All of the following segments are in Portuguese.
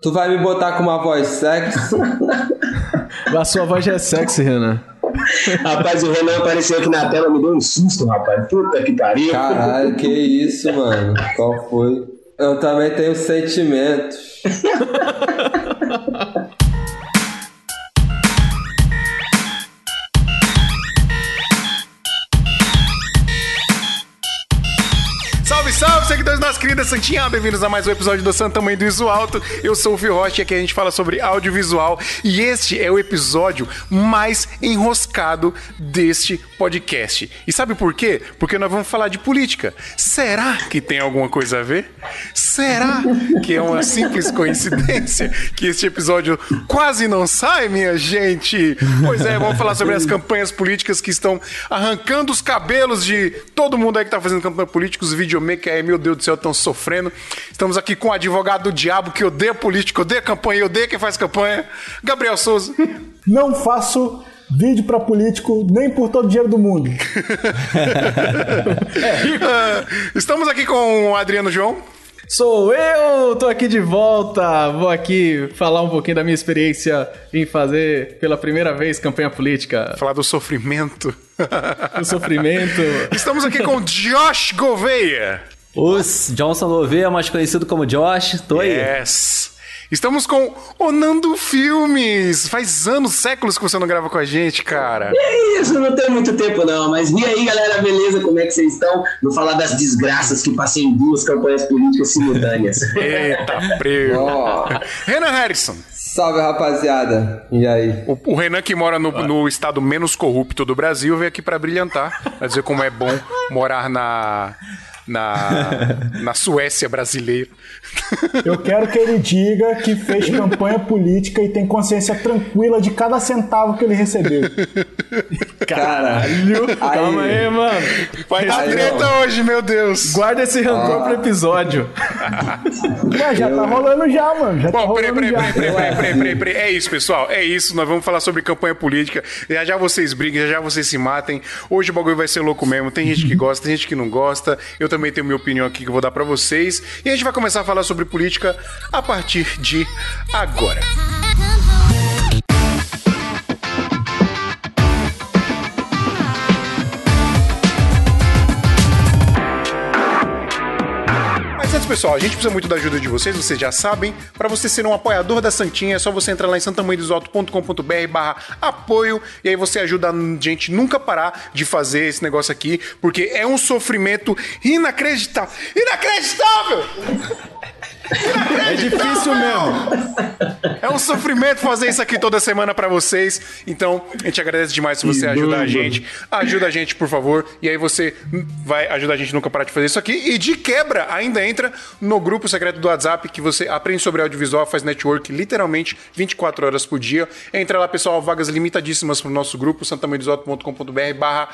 Tu vai me botar com uma voz sexy? A sua voz já é sexy, Renan. Rapaz, o Renan apareceu aqui na tela, me deu um susto, rapaz. Puta que pariu. Caralho, que isso, mano. Qual foi? Eu também tenho sentimentos. queridas Santinha! Bem-vindos a mais um episódio do Santa Mãe do Iso Alto. Eu sou o Fio Rocha e aqui a gente fala sobre audiovisual. E este é o episódio mais enroscado deste podcast. E sabe por quê? Porque nós vamos falar de política. Será que tem alguma coisa a ver? Será que é uma simples coincidência que este episódio quase não sai, minha gente? Pois é, vamos falar sobre as campanhas políticas que estão arrancando os cabelos de todo mundo aí que tá fazendo campanha política, os videomakers aí, meu Deus do céu, estão sofrendo. Estamos aqui com o advogado do diabo que odeia política, odeia campanha, odeia quem faz campanha, Gabriel Souza. Não faço vídeo pra político nem por todo o dinheiro do mundo. Ah, Estamos aqui com o Adriano João. Sou eu! Tô aqui de volta! Vou aqui falar um pouquinho da minha experiência em fazer pela primeira vez campanha política. Falar do sofrimento. O sofrimento. Estamos aqui com Josh Gouveia. Os Johnson Gouveia, mais conhecido como Josh, tô aí. Yes. Estamos com o Nando Filmes. Faz anos, séculos que você não grava com a gente, cara. É isso, não tem muito tempo não, mas e aí galera, beleza? Como é que vocês estão? Vou falar das desgraças que passei em duas campanhas políticas simultâneas. Eita, prego. Ó, Renan Harrison. salve, rapaziada. E aí? O, o Renan, que mora no, no estado menos corrupto do Brasil, veio aqui pra brilhantar, pra dizer como é bom morar na, na, na Suécia brasileira. Eu quero que ele diga que fez campanha política e tem consciência tranquila de cada centavo que ele recebeu. Caralho. Calma aí, mano. Vai dar Aí, treta hoje, meu Deus. Guarda esse rancor pro episódio. Ué, já tá rolando já, mano. Já tá Bom, peraí, rolando peraí, já. peraí, peraí, peraí, peraí, peraí. É isso, pessoal. É isso. Nós vamos falar sobre campanha política. Já já vocês briguem, já já vocês se matem. Hoje o bagulho vai ser louco mesmo. Tem gente que gosta, tem gente que não gosta. Eu também tenho minha opinião aqui que eu vou dar pra vocês. E a gente vai começar a falar sobre política a partir de agora. Pessoal, a gente precisa muito da ajuda de vocês, vocês já sabem. Para você ser um apoiador da Santinha, é só você entrar lá em santamanhodosalto.com.br barra apoio e aí você ajuda a gente nunca parar de fazer esse negócio aqui, porque é um sofrimento inacreditável. Inacreditável! É difícil mesmo. É um sofrimento fazer isso aqui toda semana pra vocês. Então, a gente agradece demais se você ajudar a gente. Ajuda a gente, por favor. E aí você vai ajudar a gente nunca parar de fazer isso aqui. E de quebra, ainda entra no grupo secreto do WhatsApp que você aprende sobre audiovisual, faz network literalmente 24 horas por dia. Entra lá, pessoal, vagas limitadíssimas pro nosso grupo, santamanhodosalto.com.br barra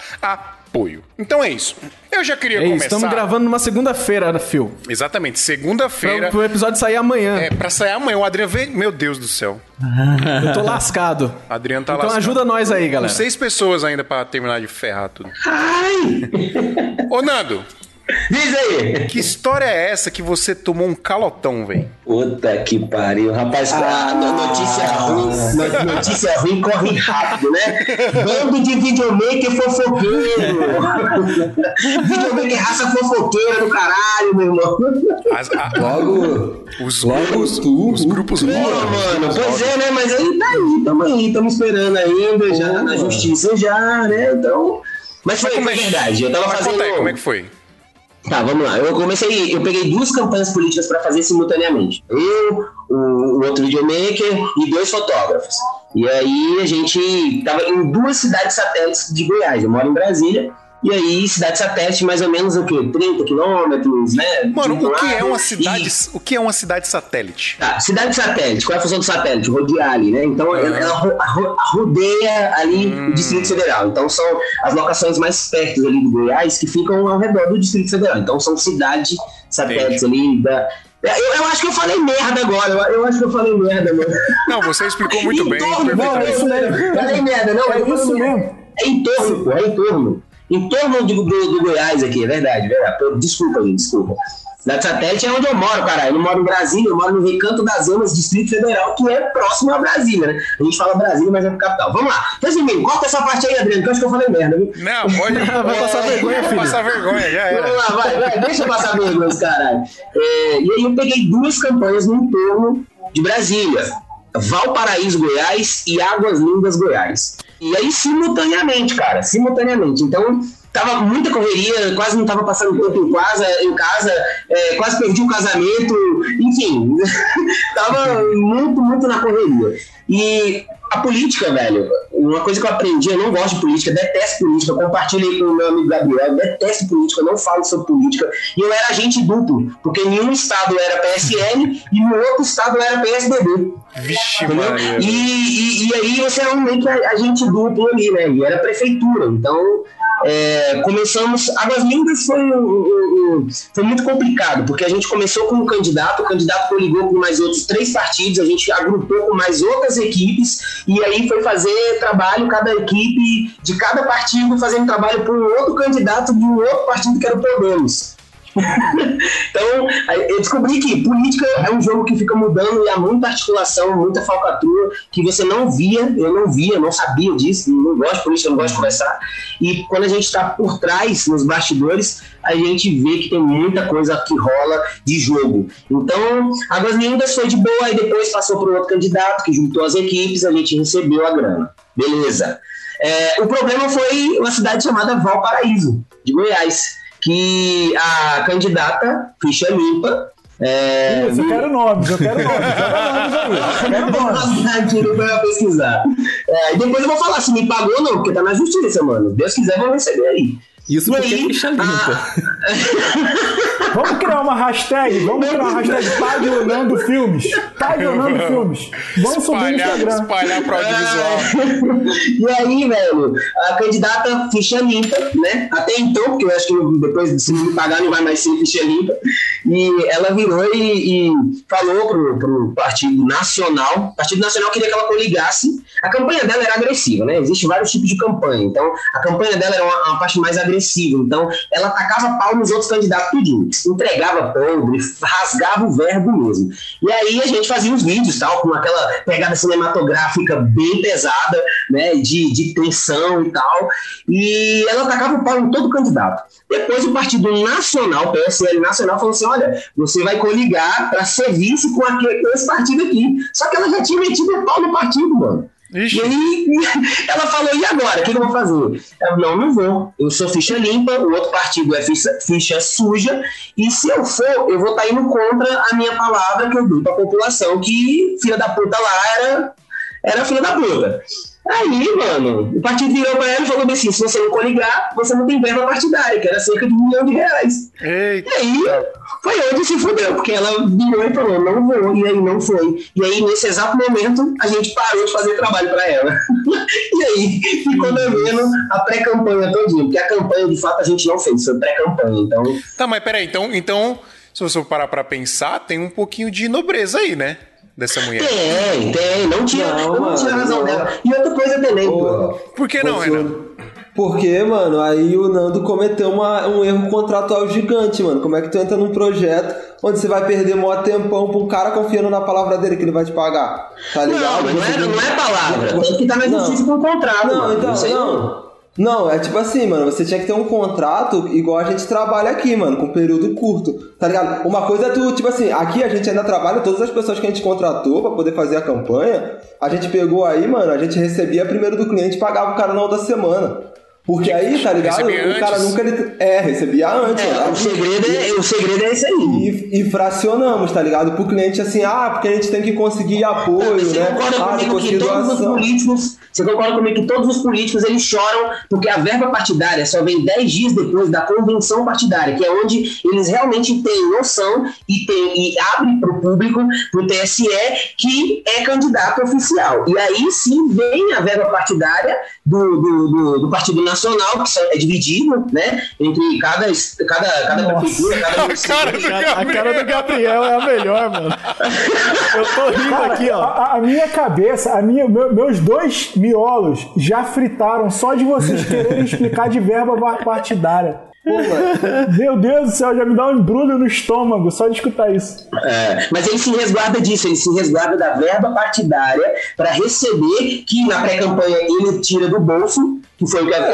apoio. Então é isso. Eu já queria É isso, começar... estamos gravando numa segunda-feira, Phil. Exatamente, segunda-feira. pro episódio sair amanhã. É, pra sair amanhã. O Adriano veio... Meu Deus do céu. Eu tô lascado. Adriano tá Então lascado. ajuda nós aí, Com galera. seis pessoas ainda pra terminar de ferrar tudo. Ai! Ô, Nando, Diz aí! que história é essa que você tomou um calotão, velho? Puta que pariu, rapaz. a no- notícia ruim, no- notícia ruim corre rápido, né? Bando de videomaker fofoqueiro. videomaker raça fofoqueira do caralho, meu irmão. As- a- Logo, os, logo grupos, tu. os grupos Pô, mano, pois é, né? Mas aí tá aí, tamo aí, tamo esperando ainda, já na justiça já, né? Então. Mas foi, Como foi é verdade. Eu tava Mas fazendo. conta aí, como é que foi? Tá, vamos lá. Eu comecei, eu peguei duas campanhas políticas para fazer simultaneamente. Eu, o, o outro videomaker e dois fotógrafos. E aí a gente tava em duas cidades satélites de Goiás. Eu moro em Brasília. E aí, cidade satélite, mais ou menos o quê? 30 quilômetros, né? Mano, um o que é uma cidade, E- o que é uma cidade satélite? Tá, cidade satélite, qual é a função do satélite? Rodear ali, né? Então Ah. ela, ela ro- ro- rodeia ali Hum. o Distrito Federal. Então são as locações mais perto ali do Goiás que ficam ao redor do Distrito Federal. Então são cidades satélites ali da. Eu, eu acho que eu falei merda agora, eu, eu acho que eu falei merda, mano. Não, você explicou muito Em bem, torno, Não, é isso mesmo. Falei merda, não. É eu isso mesmo. É em torno, pô, é em torno. Em torno do, do, do Goiás aqui, é verdade, é verdade. Desculpa, gente, desculpa. Cidade satélite é onde eu moro, cara. Eu não moro em Brasília, eu moro no Recanto das Amas, Distrito Federal, que é próximo a Brasília, né? A gente fala Brasília, mas é capital. Vamos lá. Resumindo, corta essa parte aí, Adriano, que eu acho que eu falei merda, viu? Não, pode. Vai passar vergonha, Vai filho. passar vergonha, já Vamos era. lá, vai, vai, deixa eu passar vergonha, caralho. É, e aí eu peguei duas campanhas no entorno de Brasília. Valparaíso, Goiás e Águas Lindas, Goiás. E aí, simultaneamente, cara, simultaneamente. Então, tava muita correria, quase não tava passando tempo em casa, em casa é, quase perdi o casamento, enfim, tava muito, muito na correria. E a política, velho, uma coisa que eu aprendi, eu não gosto de política, detesto política, eu compartilhei com o meu amigo Gabriel, detesto política, eu não falo sobre política, e eu era agente duplo, porque em um estado era PSL e no outro estado eu era PSDB. Vixe, Entendeu? E, e, e aí você é um meio que agente duplo ali, né? E era prefeitura. Então, é, começamos. Águas Lindas foi, foi muito complicado, porque a gente começou com um candidato, o candidato coligou com mais outros três partidos, a gente agrupou com mais outras equipes, e aí foi fazer trabalho, cada equipe de cada partido fazendo trabalho para um outro candidato de um outro partido que era o Podemos. Então, eu descobri que política é um jogo que fica mudando e há muita articulação, muita falcatrua que você não via, eu não via, não sabia disso, não gosto de política, não gosto de conversar. E quando a gente está por trás, nos bastidores, a gente vê que tem muita coisa que rola de jogo. Então, Águas Lindas foi de boa, aí depois passou para outro candidato que juntou as equipes, a gente recebeu a grana. Beleza. É, o problema foi uma cidade chamada Valparaíso, de Goiás que a candidata, ficha limpa, é, Isso, eu quero nomes, eu quero nomes. Joga nomes aí. Eu quero nomes. Aqui não vai pesquisar. É, depois eu vou falar se me pagou ou não, porque tá na justiça, mano. Deus quiser, vão receber aí. Isso E porque aí, é ficha limpa. Vamos criar uma hashtag, vamos criar uma hashtag Tadionando Filmes. Tadionando Filmes. Vamos subir no Espalhar, Instagram. espalhar pro audiovisual. e aí, velho, a candidata ficha limpa, né? Até então, porque eu acho que depois, se não me pagar, não vai mais ser ficha limpa. E ela virou e, e falou pro, pro Partido Nacional. O Partido Nacional queria que ela coligasse. A campanha dela era agressiva, né? Existem vários tipos de campanha. Então, a campanha dela era uma, uma parte mais agressiva. Então, ela tacava pau nos outros candidatos tudinho. Entregava podre, rasgava o verbo mesmo. E aí a gente fazia uns vídeos, tal, com aquela pegada cinematográfica bem pesada, né? De, de tensão e tal. E ela tacava o pau em todo candidato. Depois o Partido Nacional, PSL Nacional, falou assim: olha, você vai coligar para ser vice com, aquele, com esse partido aqui. Só que ela já tinha metido o pau no partido, mano. Ixi. E aí ela falou: e agora? O que, que eu vou fazer? Ela, não, não vou. Eu sou ficha limpa, o outro partido é ficha, ficha suja, e se eu for, eu vou estar indo contra a minha palavra que eu dei para a população, que filha da puta lá era, era filha da puta. Aí, mano, o partido virou pra ela e falou assim: se você não coligar, você não tem verba partidária, que era cerca de um milhão de reais. Eita. E aí foi onde se fudeu, porque ela virou e falou, não vou, e aí não foi. E aí, nesse exato momento, a gente parou de fazer trabalho para ela. e aí, ficou devendo a pré-campanha todinha, porque a campanha, de fato, a gente não fez, foi pré-campanha. Então, Tá, mas peraí, então, então, se você parar pra pensar, tem um pouquinho de nobreza aí, né? Dessa mulher. tem, tem, não tinha, Não, eu não tinha mano, razão não. dela. E outra coisa também, Porra. Por que não, Renan? Porque, mano, aí o Nando cometeu uma- um erro contratual gigante, mano. Como é que tu entra num projeto onde você vai perder mó tempão pra um cara confiando na palavra dele que ele vai te pagar? Tá ligado? não, mas não é, não é palavra, Você- tem que estar na Não. justiça com o contrato. Não, mano. então, aí não. Não, é tipo assim, mano, você tinha que ter um contrato igual a gente trabalha aqui, mano, com período curto, tá ligado? Uma coisa é tu, tipo assim, aqui a gente ainda trabalha, todas as pessoas que a gente contratou pra poder fazer a campanha, a gente pegou aí, mano, a gente recebia primeiro do cliente e pagava o cara na outra semana. Porque aí, tá ligado? Recebia O cara antes? nunca ele. É, recebia antes, É, o segredo é, o segredo é esse aí. E, e fracionamos, tá ligado? Pro cliente assim, ah, porque a gente tem que conseguir apoio, Você né? concorda Ah, comigo que todos os políticos, você concorda comigo que todos os políticos eles choram porque a verba partidária só vem 10 dias depois da convenção partidária, que é onde eles realmente têm noção e, tem, e abre para o público, para o TSE, que é candidato oficial. E aí sim vem a verba partidária do, do, do, do Partido Nacional, que só é dividido né, entre cada, cada, cada Nossa. prefeitura, cada A município. cara do A, a cara do Gabriel é a melhor, mano. Eu tô rindo Cara, aqui, ó. A, a minha cabeça, a minha, meu- meus dois miolos já fritaram só de vocês quererem explicar de verba partidária. Pô. Meu Deus do céu, já me dá um embrulho no estômago só de escutar isso. É, mas ele se resguarda disso, ele se resguarda da verba partidária para receber, que na pré-campanha ele tira do bolso, que foi o que era,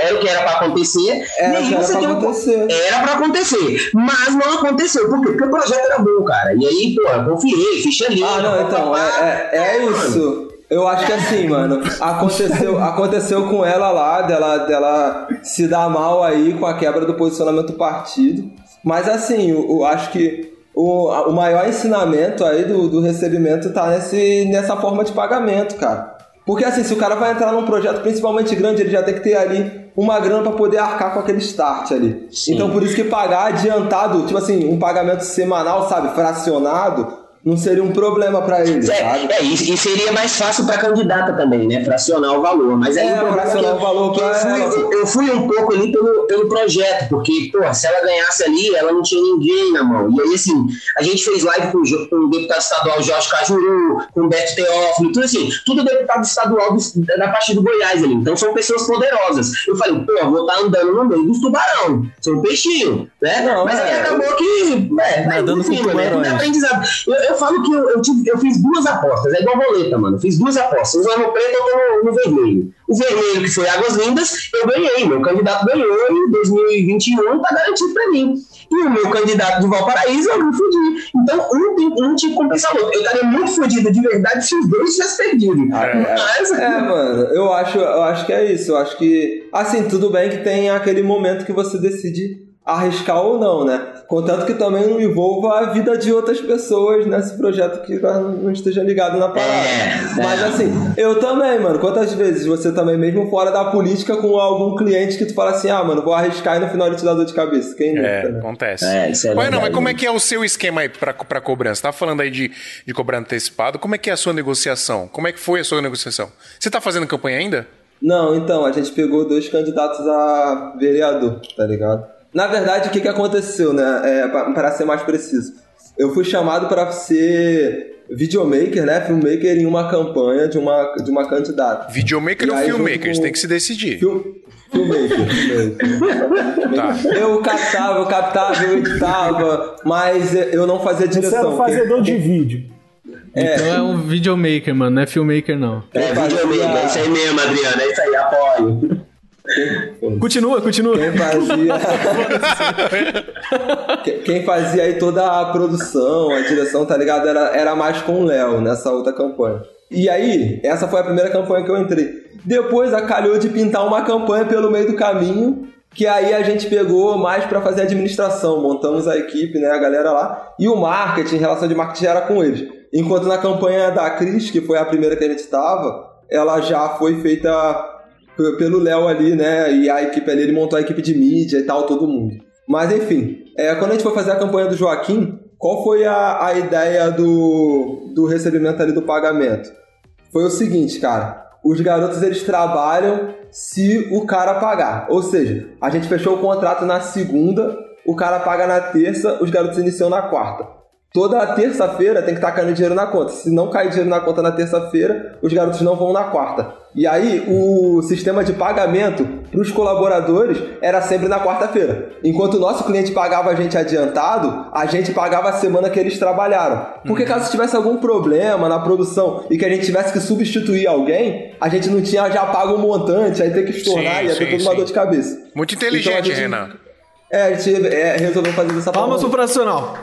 era o que era para acontecer. Era que era pra tem um- acontecer. Era para acontecer, mas não aconteceu. Por quê? Porque o projeto era bom, cara. E aí, pô, eu confiei, ficha limpa. Ah, não, então, é, é, é isso. Eu acho que assim, mano, aconteceu, aconteceu com ela lá, dela, dela se dar mal aí com a quebra do posicionamento do partido. Mas assim, eu, eu acho que o, o maior ensinamento aí do, do recebimento tá nesse, nessa forma de pagamento, cara. Porque assim, se o cara vai entrar num projeto principalmente grande, ele já tem que ter ali uma grana pra poder arcar com aquele start ali. Sim. Então por isso que pagar adiantado, tipo assim, um pagamento semanal, sabe, fracionado, não seria um problema pra ele, sabe? É, é, e, e seria mais fácil para candidata também, né? Fracionar o valor. Mas aí É, o fracionar o valor que pra eu, fui, ela. eu, fui um pouco ali pelo, pelo projeto, porque, pô, se ela ganhasse ali, ela não tinha ninguém na mão. E aí, assim, a gente fez live com, com o deputado estadual Jorge Cajuru, com o Beto Teófilo, tudo assim, tudo deputado estadual do, da parte do Goiás ali. Então são pessoas poderosas. Eu falei, pô, vou estar andando no meio dos tubarão. São peixinho, né? Não, Mas aí é. acabou que. É, Nadando enfim, com é tubarões. aprendizado. Eu, eu falo que eu, eu, tive- eu fiz duas apostas, é igual roleta, mano. Eu fiz duas apostas. Uma no preto e outra no, no vermelho. O vermelho, que foi Águas Lindas, eu ganhei. Meu candidato ganhou em 2021, tá garantido pra mim. E o meu candidato de Valparaíso, eu me fudi. Então, um, tem, um tinha que compensar o outro. Eu estaria muito fodido de verdade se os dois tivessem perdido. Mas, É, mano, eu acho, eu acho que é isso. Eu acho que, assim, tudo bem que tem aquele momento que você decide arriscar ou não, né? Contanto que também não envolva a vida de outras pessoas nesse projeto que não esteja ligado na parada. É, Mas é. assim, eu também, mano. Quantas vezes você também, mesmo fora da política, com algum cliente que tu fala assim, ah, mano, vou arriscar e no final ele te dá dor de cabeça. Quem nunca, É, né? acontece. É, isso é Ué, não, mas como é né? que é o seu esquema aí pra, pra cobrança? Tá falando aí de, de cobrar antecipado. Como é que é a sua negociação? Como é que foi a sua negociação? Você tá fazendo campanha ainda? Não, então, a gente pegou dois candidatos a vereador, tá ligado? Na verdade, o que, que aconteceu, né? É, pa- para ser mais preciso. Eu fui chamado para ser videomaker, né? Filmmaker em uma campanha de uma, de uma candidata. Videomaker E ou filmmaker? com- tem que se decidir. Film, filmmaker, filmmaker. Tá. Eu captava, eu captava, eu editava, mas eu não fazia Você era direção. um fazedor de vídeo. Então é um videomaker, mano, não é filmmaker, não. É, fazia- videomaker, é isso aí mesmo, Adriano. É isso aí, apoio. Continua, continua. Quem fazia. Quem- fazia aí toda a produção, a direção, tá ligado? Era, era mais com o Léo nessa outra campanha. E aí, essa foi a primeira campanha que eu entrei. Depois acalhou de pintar uma campanha pelo meio do caminho, que aí a gente pegou mais pra fazer administração. Montamos a equipe, né, a galera lá. E o marketing, relação de marketing era com eles. Enquanto na campanha da Cris, que foi a primeira que a gente tava, ela já foi feita pelo Léo ali, né? E a equipe ali, ele montou a equipe de mídia e tal, todo mundo. Mas enfim, é, quando a gente foi fazer a campanha do Joaquim, qual foi a, a ideia do, do recebimento ali do pagamento? Foi o seguinte, cara. Os garotos eles trabalham se o cara pagar. Ou seja, a gente fechou o contrato na segunda, o cara paga na terça, os garotos iniciam na quarta. Toda terça-feira tem que estar caindo dinheiro na conta. Se não cair dinheiro na conta na terça-feira, os garotos não vão na quarta. E aí, o sistema de pagamento para os colaboradores era sempre na quarta-feira. Enquanto o nosso cliente pagava a gente adiantado, a gente pagava a semana que eles trabalharam. Porque caso tivesse algum problema na produção e que a gente tivesse que substituir alguém, a gente não tinha já pago um montante, aí ter que estornar Sim, e ia ter toda uma dor de cabeça. Muito Então, inteligente, gente- Renan. É, a gente é, resolveu fazer dessa Palmas pro profissional.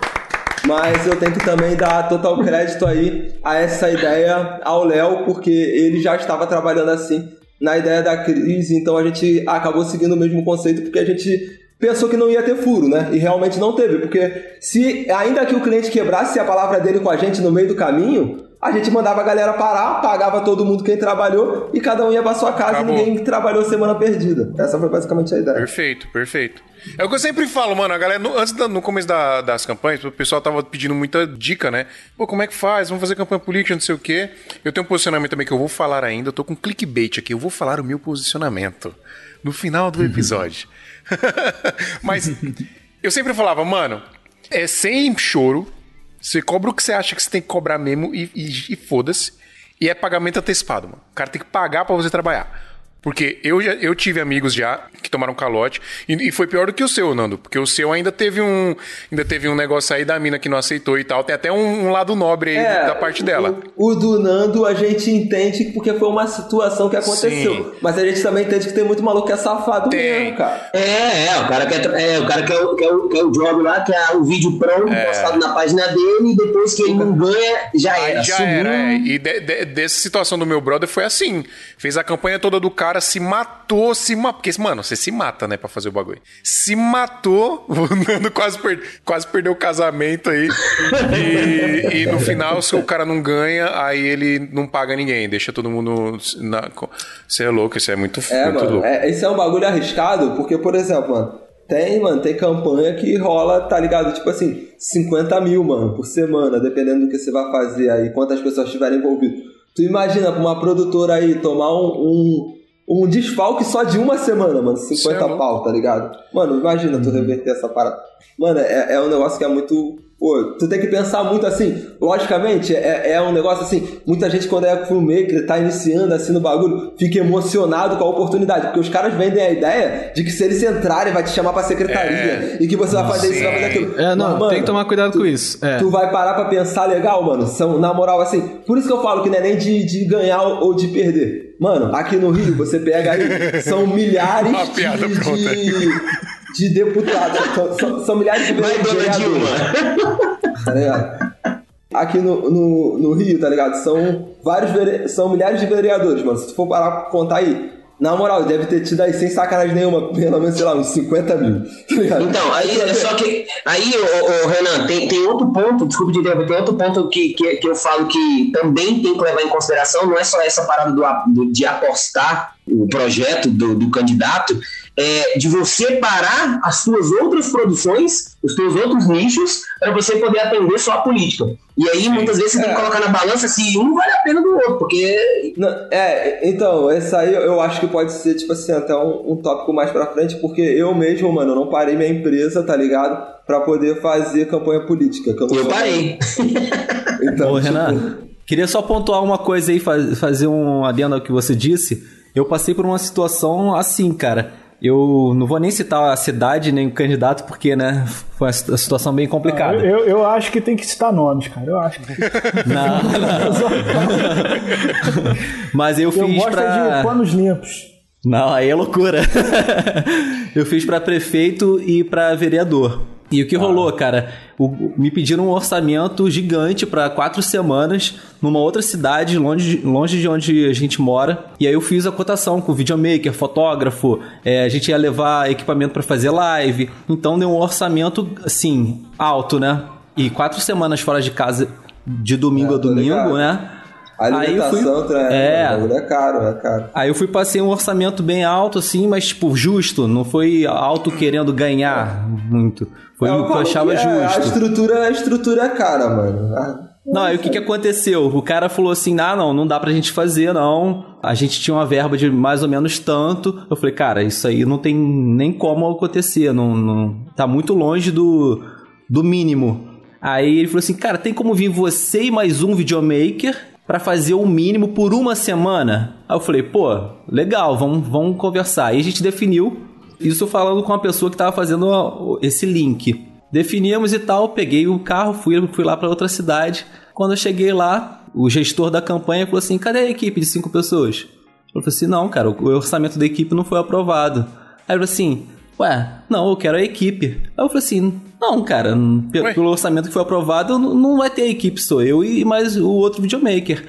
Mas eu tenho que também dar total crédito aí a essa ideia ao Léo, porque ele já estava trabalhando assim na ideia da crise, então a gente acabou seguindo o mesmo conceito, porque a gente pensou que não ia ter furo, né? E realmente não teve, porque se ainda que o cliente quebrasse a palavra dele com a gente no meio do caminho, a gente mandava a galera parar, pagava todo mundo quem trabalhou e cada um ia pra sua casa Acabou. e ninguém trabalhou semana perdida. Essa foi basicamente a ideia. Perfeito, perfeito. É o que eu sempre falo, mano. A galera, no, antes da- no começo da- das campanhas, o pessoal tava pedindo muita dica, né? Pô, como é que faz? Vamos fazer campanha política, não sei o quê. Eu tenho um posicionamento também que eu vou falar ainda. Eu tô com clickbait aqui. Eu vou falar o meu posicionamento no final do episódio. Mas eu sempre falava, mano, é sem choro. Você cobra o que você acha que você tem que cobrar mesmo e, e- e foda-se. E é pagamento antecipado, mano. O cara tem que pagar pra você trabalhar. Porque eu, já, eu tive amigos já que tomaram calote e, e foi pior do que o seu, Nando. Porque o seu ainda teve um ainda teve um negócio aí da mina que não aceitou e tal. Tem até um, um lado nobre aí É, da parte dela. O, o do Nando a gente entende porque foi uma situação que aconteceu. Sim. Mas a gente também entende que tem muito maluco que é safado Tem. mesmo, cara. É, é, o cara quer, é, o cara quer, quer, o- quer o job lá, quer o vídeo pronto, postado na página dele, e depois que ele não ganha, já Aí era. já Subiu. era, é. E de- de- dessa situação do meu brother foi assim. Fez a campanha toda do cara, se matou, se matou. Porque, mano, você se mata, né, pra fazer o bagulho. Se matou, o Nando quase, per- quase perdeu o casamento aí. E, e no final, se o cara não ganha, aí ele não paga ninguém, deixa todo mundo. Na... Você é louco, isso é muito, É, muito mano, louco. é, esse é um bagulho arriscado, porque, por exemplo, mano, tem, mano, tem campanha que rola, tá ligado? Tipo assim, 50 mil, mano, por semana, dependendo do que você vai fazer aí, quantas pessoas estiverem envolvidas. Tu imagina pra uma produtora aí tomar um, um, um desfalque só de uma semana, mano, 50 Isso é pau, tá ligado? Mano, imagina tu reverter essa parada. Mano, é, é um negócio que é muito. Pô, tu tem que pensar muito assim. Logicamente, é, é um negócio assim. Muita gente, quando é filmmaker, tá iniciando assim no bagulho, fica emocionado com a oportunidade. Porque os caras vendem a ideia de que se eles entrarem, vai te chamar pra secretaria. E que você vai fazer isso, vai fazer aquilo. É, não, Mas, mano, tem que tomar cuidado tu- com isso. É. Tu vai parar pra pensar legal, mano. São, na moral, assim. Por isso que eu falo que não é nem de, de ganhar ou de perder. Mano, aqui no Rio, você pega aí, são milhares Uma piada de, de, de deputados. São, são- são milhares de Vai, dona. Dilma. Tá ligado? Aqui no, no, no Rio, tá ligado? São vários vere... são milhares de vereadores, mano. Se tu for parar pra contar aí, na moral, deve ter tido aí sem sacanagem nenhuma, pelo menos, sei lá, uns 50 mil. Tá? Então, aí é só que. Aí, ô, ô, Renan, tem, tem outro ponto, desculpa de interromper, tem outro ponto que, que, que eu falo que também tem que levar em consideração, não é só essa parada do, do- de apostar o projeto do, do candidato, é de você parar as suas outras produções, os seus outros nichos, para você poder atender só a política. E aí, muitas vezes, você tem que É. colocar na balança se um vale a pena do outro, porque Não, é, então, essa aí eu acho que pode ser, tipo assim, até um, um tópico mais pra frente, porque eu mesmo, mano, eu não parei minha empresa, tá ligado? Pra poder fazer campanha política. Que eu não eu parei. Então, Ô, tipo, Renan, queria só pontuar uma coisa aí, faz- fazer um adendo ao que você disse. Eu passei por uma situação assim, cara. Eu não vou nem citar a cidade nem o candidato, porque, né, foi uma situ- situação bem complicada. Eu, eu acho que tem que citar nomes, cara. Eu acho que. Não, não. Mas eu Eu fiz é pra... de panos limpos. Não, aí é loucura. eu fiz pra prefeito e pra vereador. E o que rolou, cara? O- me pediram um orçamento gigante pra quatro semanas numa outra cidade, longe, de- longe de onde a gente mora. E aí eu fiz a cotação com videomaker, fotógrafo. é, a gente ia levar equipamento pra fazer live. Então deu um orçamento, assim, alto, né? E quatro semanas fora de casa, de domingo É, a tô domingo, ligado. né? a alimentação tra- É. o bagulho é caro, é caro. Aí eu fui passei um orçamento bem alto, assim, mas, tipo, justo. Não foi alto querendo ganhar muito. Foi o que eu achava que é, A justo. estrutura, a estrutura é cara, mano. Ah, Não, aí o que, que aconteceu? O cara falou assim: ah, não, não dá pra gente fazer, não. A gente tinha uma verba de mais ou menos tanto. Eu falei, cara, isso aí não tem nem como acontecer. Não, não, tá muito longe do, do mínimo. Aí ele falou assim: cara, tem como vir você e mais um videomaker pra fazer o mínimo por uma semana? Aí eu falei, pô, legal, vamos, vamos conversar. Aí a gente definiu. Isso falando com a pessoa que tava fazendo esse link. Definimos e tal, peguei o carro, fui, fui lá para outra cidade. Quando eu cheguei lá, o gestor da campanha falou assim: cadê a equipe de cinco pessoas? Eu falei assim: não, cara, o orçamento da equipe não foi aprovado. Aí ele falou assim: ué, não, eu quero a equipe. Aí eu falei assim: não, cara, Ué? pelo orçamento que foi aprovado, não não vai ter a equipe, sou eu e mais o outro videomaker.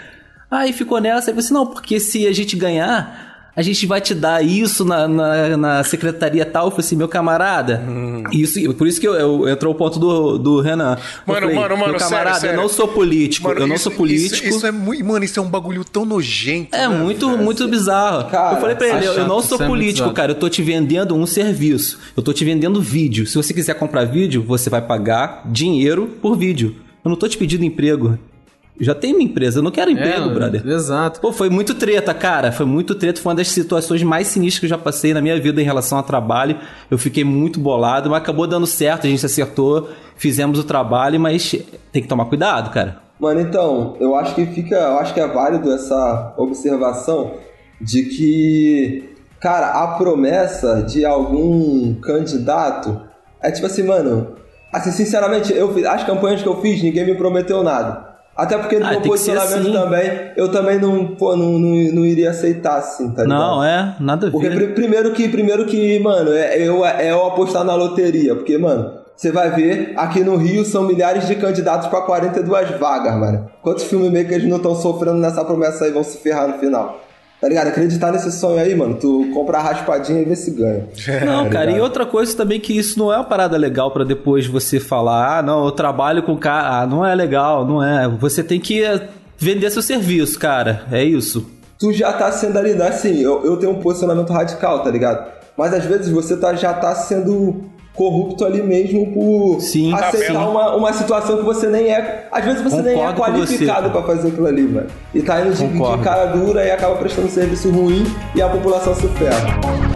Aí ficou nessa, aí eu falei assim: não, porque se a gente ganhar. A gente vai te dar isso na, na, na secretaria tal. Eu falei assim, meu camarada. Isso, por isso que eu, eu- entrou o ponto do, do Renan. Mano, mano, mano, Meu sério, camarada, sério. eu não sou político. Mano, eu não isso- sou político. Isso, isso é muito. Mano, isso é um bagulho tão nojento. É né, muito, muito bizarro. Cara, eu falei pra ele, eu, não sou é político, bizarro. cara. Eu tô te vendendo um serviço. Eu tô te vendendo vídeo. Se você quiser comprar vídeo, você vai pagar dinheiro por vídeo. Eu não tô te pedindo emprego. Já tenho minha empresa, eu não quero emprego, É, brother. Exato. Pô, foi muito treta, cara. Foi muito treta. Foi uma das situações mais sinistras que eu já passei na minha vida em relação a trabalho. Eu fiquei muito bolado, mas acabou dando certo. A gente acertou, fizemos o trabalho, mas tem que tomar cuidado, cara. Mano, então, eu acho que fica. Eu acho que é válido essa observação. de que, cara, a promessa de algum candidato é tipo assim, mano. Assim, sinceramente, eu fiz, as campanhas que eu fiz, ninguém me prometeu nada. Até porque no Ah, meu posicionamento assim. também, eu também não, pô, não, não, não iria aceitar, assim, tá ligado? Não, é, nada a Porque ver. pri- primeiro que, primeiro que, mano, é eu, é eu apostar na loteria. Porque, mano, você vai ver, aqui no Rio são milhares de candidatos pra 42 vagas, mano. Quantos filmmakers não estão sofrendo nessa promessa aí vão se ferrar no final? Tá ligado? Acreditar nesse sonho aí, mano, tu compra a raspadinha e vê se ganha. Não, Tá cara, e outra coisa também que isso não é uma parada legal pra depois você falar, ah, não, eu trabalho com cara, ah, não é legal, não é. Você tem que eh, vender seu serviço, cara. É isso. tu já tá sendo ali, né? assim, eu, eu tenho um posicionamento radical, tá ligado? Mas às vezes você tá, já tá sendo corrupto ali mesmo por Sim. aceitar Tá uma, uma situação que você nem é. Às vezes você nem é Concordo qualificado pra fazer aquilo ali, mano. E tá indo de, de Concordo. cara dura e acaba prestando serviço ruim e a população se ferra.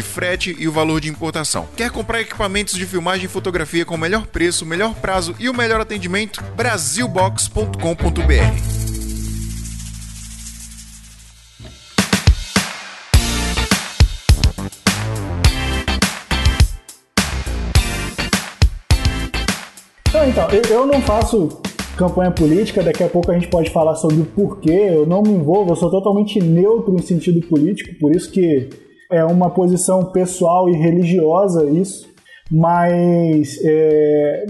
frete e o valor de importação. Quer comprar equipamentos de filmagem e fotografia com o melhor preço, melhor prazo e o melhor atendimento? Brasilbox.com.br então, eu, eu não faço campanha política, daqui a pouco a gente pode falar sobre o porquê, eu não me envolvo, eu sou totalmente neutro em sentido político, por isso que é uma posição pessoal e religiosa isso, mas é,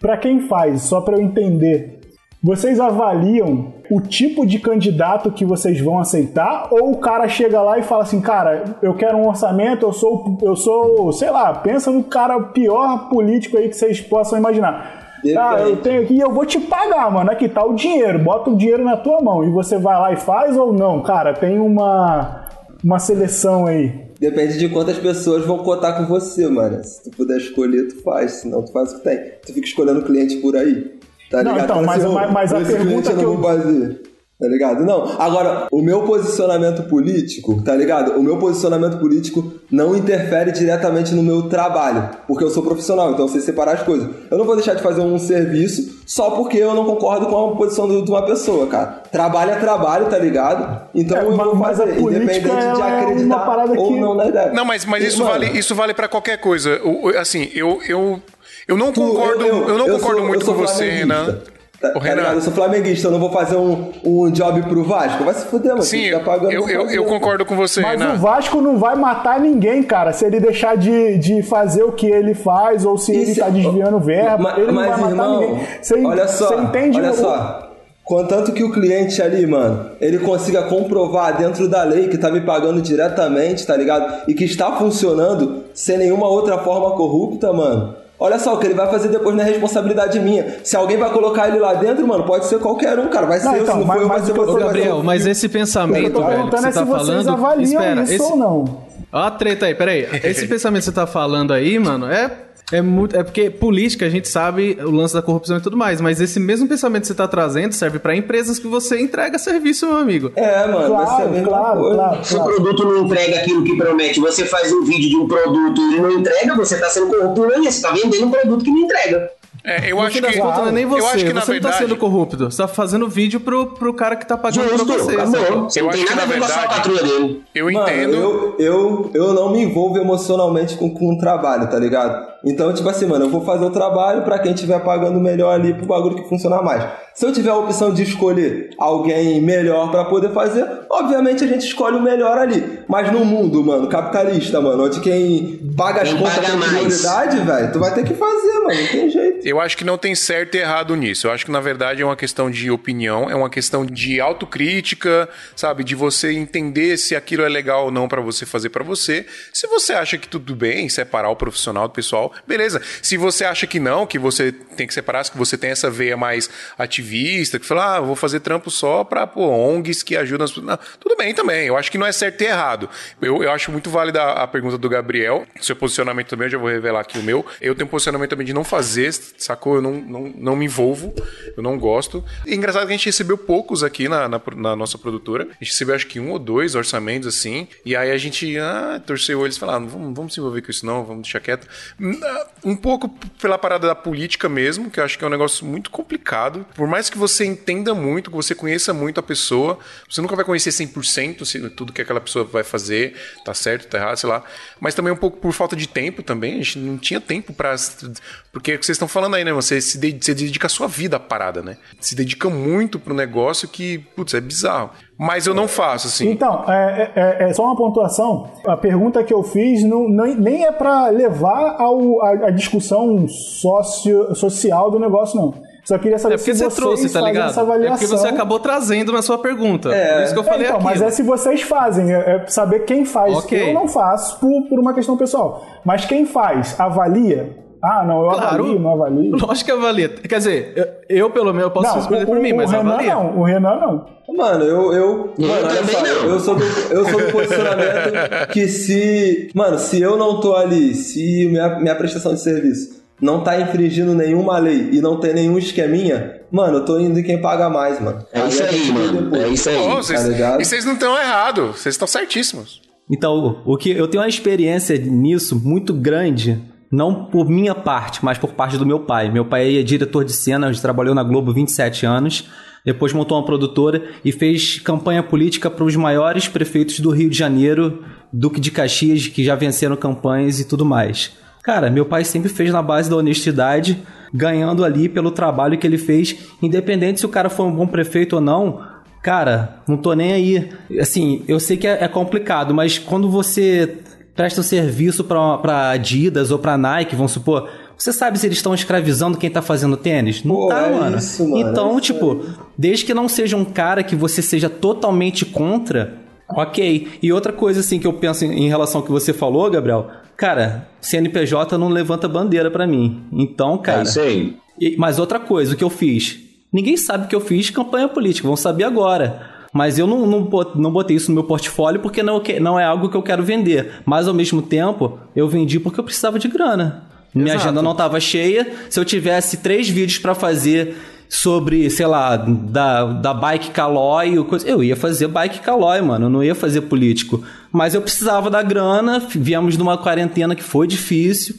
para quem faz, só para eu entender, vocês avaliam o tipo de candidato que vocês vão aceitar ou o cara chega lá e fala assim, cara, eu quero um orçamento, eu sou, eu sou, sei lá, pensa no cara pior político aí que vocês possam imaginar. Ah, eu tenho aqui, eu vou te pagar, mano. Aqui tá o dinheiro, bota o dinheiro na tua mão e você vai lá e faz ou não? Cara, tem uma uma seleção aí. Depende de quantas pessoas vão cotar com você, mano. Se tu puder escolher, tu faz. Senão tu faz o que tem. Tu fica escolhendo cliente por aí. Tá Não, ligado? então, mas- "Ô, mas- mas a pergunta cliente eu que não eu- vou fazer. Tá ligado? Não. Agora, o meu posicionamento político, tá ligado? O meu posicionamento político não interfere diretamente no meu trabalho. Porque eu sou profissional, então eu sei separar as coisas. Eu não vou deixar de fazer um serviço só porque eu não concordo com a posição de uma pessoa, cara. Trabalho é trabalho, tá ligado? Então É, eu vou a fazer, política, independente de é uma acreditar parada ou que- não na ideia. Não, mas, mas isso, mano, vale, isso vale para qualquer coisa. Assim, eu, eu, eu não Tu- concordo, eu, não concordo sou- muito eu com você. Renan. Tá, Ô, tá Renan. ligado? Eu sou flamenguista, eu não vou fazer um, um job pro Vasco. Vai se fuder, mano. Sim, tá pagando eu, eu, eu concordo com você, Mas Renan. o Vasco não vai matar ninguém, cara, se ele deixar de, de fazer o que ele faz ou se ele Isso- tá desviando verba. Ma- ele não mas, vai matar irmão, ninguém. Você, olha só, você entende olha o- só. Contanto que o cliente ali, mano, ele consiga comprovar dentro da lei que tá me pagando diretamente, tá ligado? E que está funcionando sem nenhuma outra forma corrupta, mano. Olha só, o que ele vai fazer depois não é responsabilidade minha. Se alguém vai colocar ele lá dentro, mano, pode ser qualquer um, cara. Vai ser Não, eu, então, se não mas- for eu, vai mas ser Gabriel, mas esse pensamento, tô velho, que perguntando você é se tá vocês falando. avaliam Espera, isso esse... ou não. Ó a treta aí, peraí. Esse pensamento que você tá falando aí, mano, é. É, muito, é porque política, a gente sabe o lance da corrupção e tudo mais, mas esse mesmo pensamento que você tá trazendo serve pra empresas que você entrega serviço, meu amigo. É, mano, Claro, mesma claro, coisa. claro, Se o claro. produto não entrega aquilo que promete, você faz um vídeo de um produto e não entrega, você está sendo corrupto, não é isso? Você está vendendo um produto que não entrega. É, eu acho que. contas, não é nem você. eu acho que, na você não tá verdade. sendo corrupto. Você tá fazendo vídeo pro, pro cara que tá pagando Justo, pra você. Você Eu não acho tem que, nada a na ver com a sua verdade, patrulha dele. Eu Mano, entendo. eu, eu, eu não me envolvo emocionalmente com, com o trabalho, tá ligado? Então, tipo assim, mano, eu vou fazer o trabalho pra quem estiver pagando melhor ali pro bagulho que funcionar mais. Se eu tiver a opção de escolher alguém melhor pra poder fazer, obviamente a gente escolhe o melhor ali. Mas no mundo, mano, capitalista, mano, onde quem paga as Quem contas mais. prioridade, velho, tu vai ter que fazer, mano, não tem jeito. Eu Eu acho que não tem certo e errado nisso. Eu acho que, na verdade, é uma questão de opinião, é uma questão de autocrítica, sabe? De você entender se aquilo é legal ou não para você fazer para você. Se você acha que tudo bem separar o profissional do pessoal, beleza. Se você acha que não, que você tem que separar, que você tem essa veia mais ativista, que fala, ah, vou fazer trampo só pra pô, ONGs que ajudam as pessoas. Tudo bem também. Eu acho que não é certo e errado. Eu, eu acho muito válida a pergunta do Gabriel. Seu posicionamento também, eu já vou revelar aqui o meu. Eu tenho um posicionamento também de não fazer, sacou? Eu não, não, não me envolvo, eu não gosto. E engraçado que a gente recebeu poucos aqui na, na, na nossa produtora. A gente recebeu acho que um ou dois orçamentos assim. E aí a gente ah, torceu eles e falou: ah, vamos, vamos se envolver com isso, não, vamos deixar quieto. Um pouco pela parada da política mesmo, que eu acho que é um negócio muito complicado. Por mais que você entenda muito, que você conheça muito a pessoa, você nunca vai conhecer 100% se tudo que aquela pessoa vai fazer, tá certo, tá errado, sei lá. Mas também um pouco por falta de tempo também. A gente não tinha tempo para Porque que vocês estão falando aí, né? Você se dedica, você dedica a sua vida à parada, né? Se dedica muito pro negócio que, putz, é bizarro. Mas eu não faço, assim. Então, é, é, é só uma pontuação. A pergunta que eu fiz não, não nem é para levar ao, a, a discussão socio, social do negócio, não. Só queria saber é porque se você trouxe, tá ligado? essa avaliação. É porque você acabou trazendo na sua pergunta. É. Por isso que eu falei é, então, aquilo. Mas é se vocês fazem, é, é saber quem faz. Okay. Eu não faço por, por uma questão pessoal. Mas quem faz, avalia, ah, não, eu claro, avalio, não avalio. Lógico que avalia. Quer dizer, eu, eu pelo menos eu posso responder por mim, mas Renan avalia. não, o Renan não. Mano, eu. Eu, mano, eu, só, eu, sou do, eu sou do posicionamento que se. Mano, se eu não tô ali, se minha, minha prestação de serviço não tá infringindo nenhuma lei e não tem nenhum esqueminha, mano, eu tô indo em quem paga mais, mano. É isso aí, mano. É isso aí. Pô, vocês, tá e vocês não estão errados, vocês estão certíssimos. Então, o que eu tenho uma experiência nisso muito grande, não por minha parte, mas por parte do meu pai. Meu pai é diretor de cena, trabalhou na Globo 27 anos, depois montou uma produtora e fez campanha política para os maiores prefeitos do Rio de Janeiro, Duque de Caxias, que já venceram campanhas e tudo mais. Cara, meu pai sempre fez na base da honestidade, ganhando ali pelo trabalho que ele fez, independente se o cara foi um bom prefeito ou não. Cara, não tô nem aí. Assim, eu sei que é, é complicado, mas quando você presta um serviço para Adidas ou para Nike, vamos supor, você sabe se eles estão escravizando quem tá fazendo tênis? Não Pô, tá, é mano. Isso, mano. Então, é tipo, desde que não seja um cara que você seja totalmente contra, ok. E outra coisa, assim, que eu penso em relação ao que você falou, Gabriel, Cara, CNPJ não levanta bandeira para mim. Então, cara. É isso aí. Mas outra coisa, o que eu fiz? Ninguém sabe que eu fiz campanha política, vão saber agora. Mas eu não, não, não botei isso no meu portfólio porque não, não é algo que eu quero vender. Mas ao mesmo tempo, eu vendi porque eu precisava de grana. Minha Exato. agenda não estava cheia. Se eu tivesse três vídeos para fazer sobre, sei lá, da, da bike Calói, eu ia fazer bike Calói, mano, eu não ia fazer político. Mas eu precisava da grana, viemos numa quarentena que foi difícil.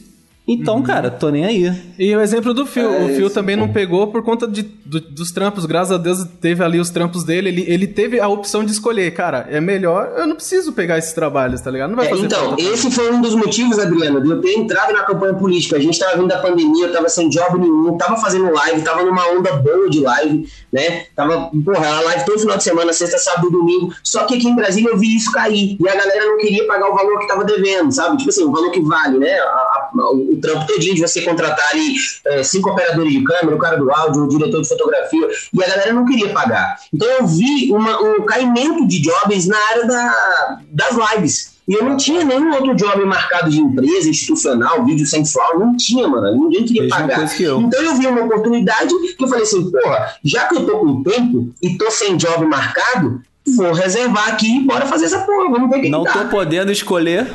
Então, uhum. cara, tô nem aí. E o exemplo do Phil. É o Phil também não pegou por conta de, do, dos trampos. Graças a Deus teve ali os trampos dele. Ele, ele teve a opção de escolher. Cara, é melhor. Eu não preciso pegar esses trabalhos, tá ligado? Não vai é, fazer Então, esse foi um dos motivos, Adriano, de eu ter entrado na campanha política. A gente tava vindo da pandemia, eu tava sem job nenhum, tava fazendo live, tava numa onda boa de live, né? Tava, porra, a live todo final de semana, sexta, sábado e domingo. Só que aqui em Brasília eu vi isso cair. E a galera não queria pagar o valor que tava devendo, sabe? Tipo assim, o valor que vale, né? A, a, o, o trampo todinho de você contratar ali é, cinco operadores de câmera, o cara do áudio, o diretor de fotografia, e a galera não queria pagar. Então eu vi uma, um caimento de jobs na área da, das lives. E eu não tinha nenhum outro job marcado de empresa, institucional, vídeo sensual, não tinha, mano. Ninguém queria Mesma pagar. Eu. Então eu vi uma oportunidade que eu falei assim, porra, já que eu tô com tempo e tô sem job marcado, vou reservar aqui e bora fazer essa porra. Vamos ver o que Não que tô podendo escolher.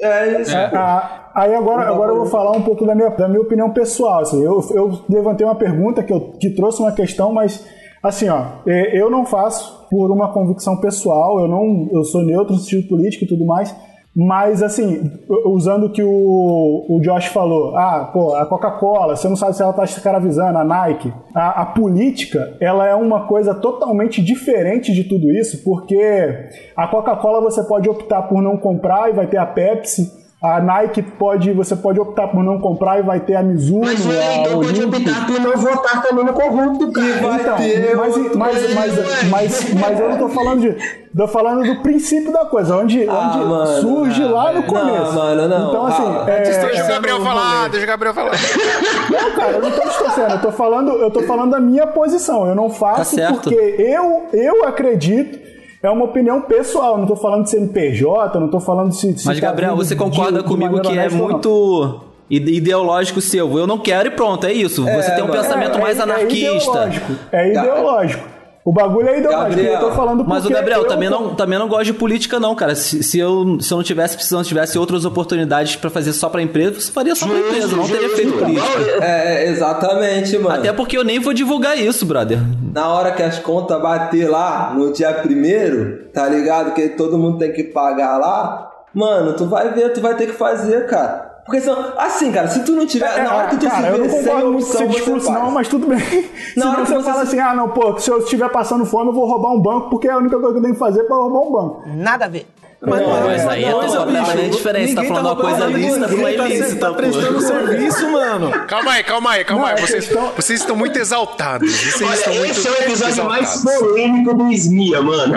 É isso. É, a, Aí agora, agora eu vou falar um pouco da minha, da minha opinião pessoal. Assim, eu, eu levantei uma pergunta que, eu, que trouxe uma questão, mas assim, ó, é, eu não faço por uma convicção pessoal, eu não, eu sou neutro no sentido político e tudo mais, mas assim, usando o que o, o Josh falou, ah, pô, a Coca-Cola, você não sabe se ela está escravizando, a Nike, a, a, política, ela é uma coisa totalmente diferente de tudo isso, porque a Coca-Cola você pode optar por não comprar e vai ter a Pepsi, A Nike pode, você pode optar por não comprar e vai ter a Mizuno, Mas o a eleitor pode optar por não votar também no corrupto, cara. vai Então, ter mas, outro- mas, mas, mas, mas eu não tô falando de. Tô falando do princípio da coisa, onde, Ah, onde mano, surge não, lá no começo. Não, mano, não. Então, assim, Ah, é, Deixa o Gabriel falar, deixa o Gabriel falar. Não, cara, eu não tô distorcendo, eu tô falando, eu tô falando da minha posição. Eu não Tá faço certo. porque eu, eu acredito, é uma opinião pessoal, não tô falando de CNPJ, não tô falando de se. se Mas, tá Gabriel, você de- concorda de comigo maneira que é muito ide- ideológico seu. Eu não quero e pronto, é isso. Você tem um pensamento É, mais é, anarquista. É ideológico. É ideológico. O bagulho é ideológico. Gabriel. eu tô falando Mas o Gabriel eu- também não, também não gosta de política, não, cara. Se, se eu, se eu não tivesse precisando, tivesse outras oportunidades pra fazer só pra empresa, você faria só pra empresa, não teria feito política. É, exatamente, mano. Até porque eu nem vou divulgar isso, brother. Na hora que as contas bater lá, no dia primeiro, tá ligado? Que todo mundo tem que pagar lá. Mano, tu vai ver, tu vai ter que fazer, cara. Porque senão, assim, cara, se tu não tiver. É, na hora que tu cara, se eu não concordo muito com esse você discurso, não, mas tudo bem. Se hora que você você fala se- assim, ah, não, pô, se eu estiver passando fome, eu vou roubar um banco, porque é a única coisa que eu tenho que fazer pra roubar um banco. Nada a ver. Mas Pô, não, mas aí é coisa, bicho. diferente. Você tá falando uma coisa lícita pra uma tá- ilícita, Tá pô. prestando serviço, mano. Calma aí, calma aí, calma Não, aí. é Vocês, questão- vocês estão muito exaltados. Vocês Olha, estão muito esse é o episódio mais exaltados. polêmico do SMIA, mano.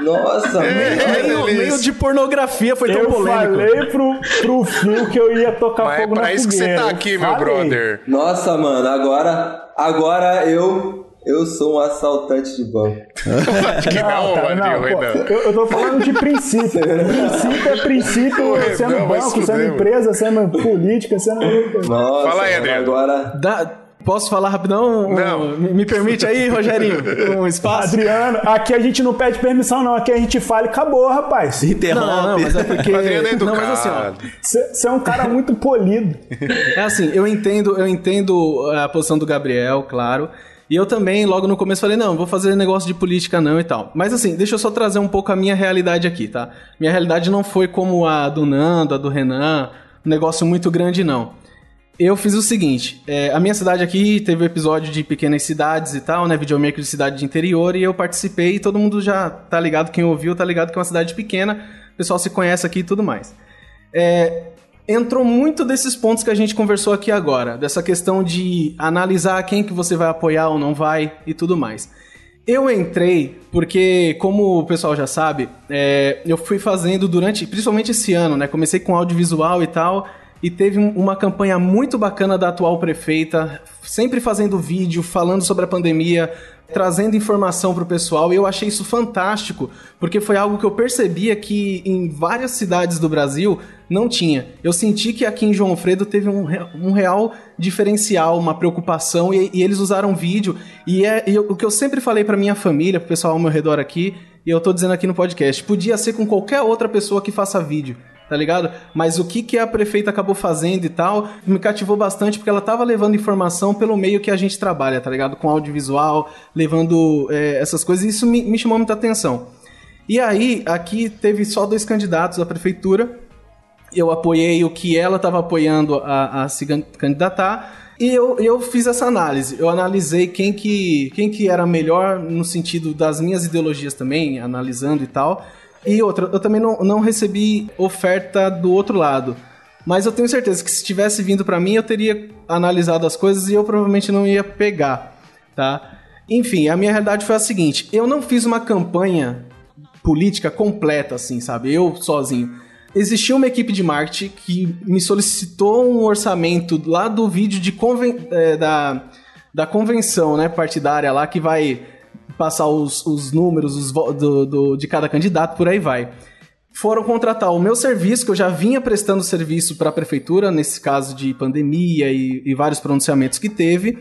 Nossa, É, Meio, beleza. meio de pornografia foi tão Eu polêmico. falei pro, pro Fio que eu ia tocar Mas é fogo na pra isso que você tá Eu aqui, meu brother. Nossa, mano, agora. Agora eu. Eu sou um assaltante de banco. Que não, cara, Rodrigo, não, pô, Renan. eu, eu tô falando de princípio. princípio é princípio, Pô, sendo vai se banco, sendo mano. empresa, sendo política, sendo. Nossa, Fala aí, Adriano. agora. Dá- posso falar rapidão? Não. Me, me permite aí, Rogerinho? Um espaço? Adriano, aqui a gente não pede permissão, não. Aqui a gente fala e acabou, rapaz. Interrompe. Não, não, mas é porque. Adriano é não, mas assim, ó. educado. Você é um cara muito polido. É assim, eu entendo, eu entendo a posição do Gabriel, claro. E eu também, logo no começo, falei, não, vou fazer negócio de política não e tal. Mas assim, deixa eu só trazer um pouco a minha realidade aqui, tá? Minha realidade não foi como a do Nando, a do Renan, um negócio muito grande, não. Eu fiz o seguinte, é, a minha cidade aqui teve o episódio de pequenas cidades e tal, né, videomaker de cidade de interior, e eu participei, e todo mundo já tá ligado, quem ouviu tá ligado que é uma cidade pequena, o pessoal se conhece aqui e tudo mais. É, entrou muito desses pontos que a gente conversou aqui agora, dessa questão de analisar quem que você vai apoiar ou não vai e tudo mais. Eu entrei porque, como o pessoal já sabe, é, eu fui fazendo durante, principalmente esse ano, né? Comecei com audiovisual e tal, e teve um- uma campanha muito bacana da atual prefeita, sempre fazendo vídeo, falando sobre a pandemia, trazendo informação pro pessoal, e eu achei isso fantástico, porque foi algo que eu percebia que em várias cidades do Brasil não tinha. Eu senti que aqui em João Alfredo teve um, um real diferencial, uma preocupação, e, e eles usaram vídeo, e é e eu- o que eu sempre falei pra minha família, pro pessoal ao meu redor aqui, e eu tô dizendo aqui no podcast, podia ser com qualquer outra pessoa que faça vídeo tá ligado? Mas o que, que a prefeita acabou fazendo e tal, me cativou bastante porque ela tava levando informação pelo meio que a gente trabalha, tá ligado? Com audiovisual, levando é, essas coisas, e isso me, me chamou muita atenção. E aí, aqui teve só dois candidatos à prefeitura, eu apoiei o que ela estava apoiando a, a se can- candidatar, e eu, eu fiz essa análise. Eu analisei quem que, quem que era melhor no sentido das minhas ideologias também, analisando e tal. E outra, eu também não, não recebi oferta do outro lado. Mas eu tenho certeza que se tivesse vindo pra mim, eu teria analisado as coisas e eu provavelmente não ia pegar, tá? Enfim, a minha realidade foi a seguinte: eu não fiz uma campanha política completa, assim, sabe? Eu sozinho. Existia uma equipe de marketing que me solicitou um orçamento lá do vídeo de conven eh, da, da convenção né, partidária lá que vai passar os, os números os do, do- de cada candidato, por aí vai. Foram contratar o meu serviço, que eu já vinha prestando serviço para a prefeitura, nesse caso de pandemia e, e vários pronunciamentos que teve.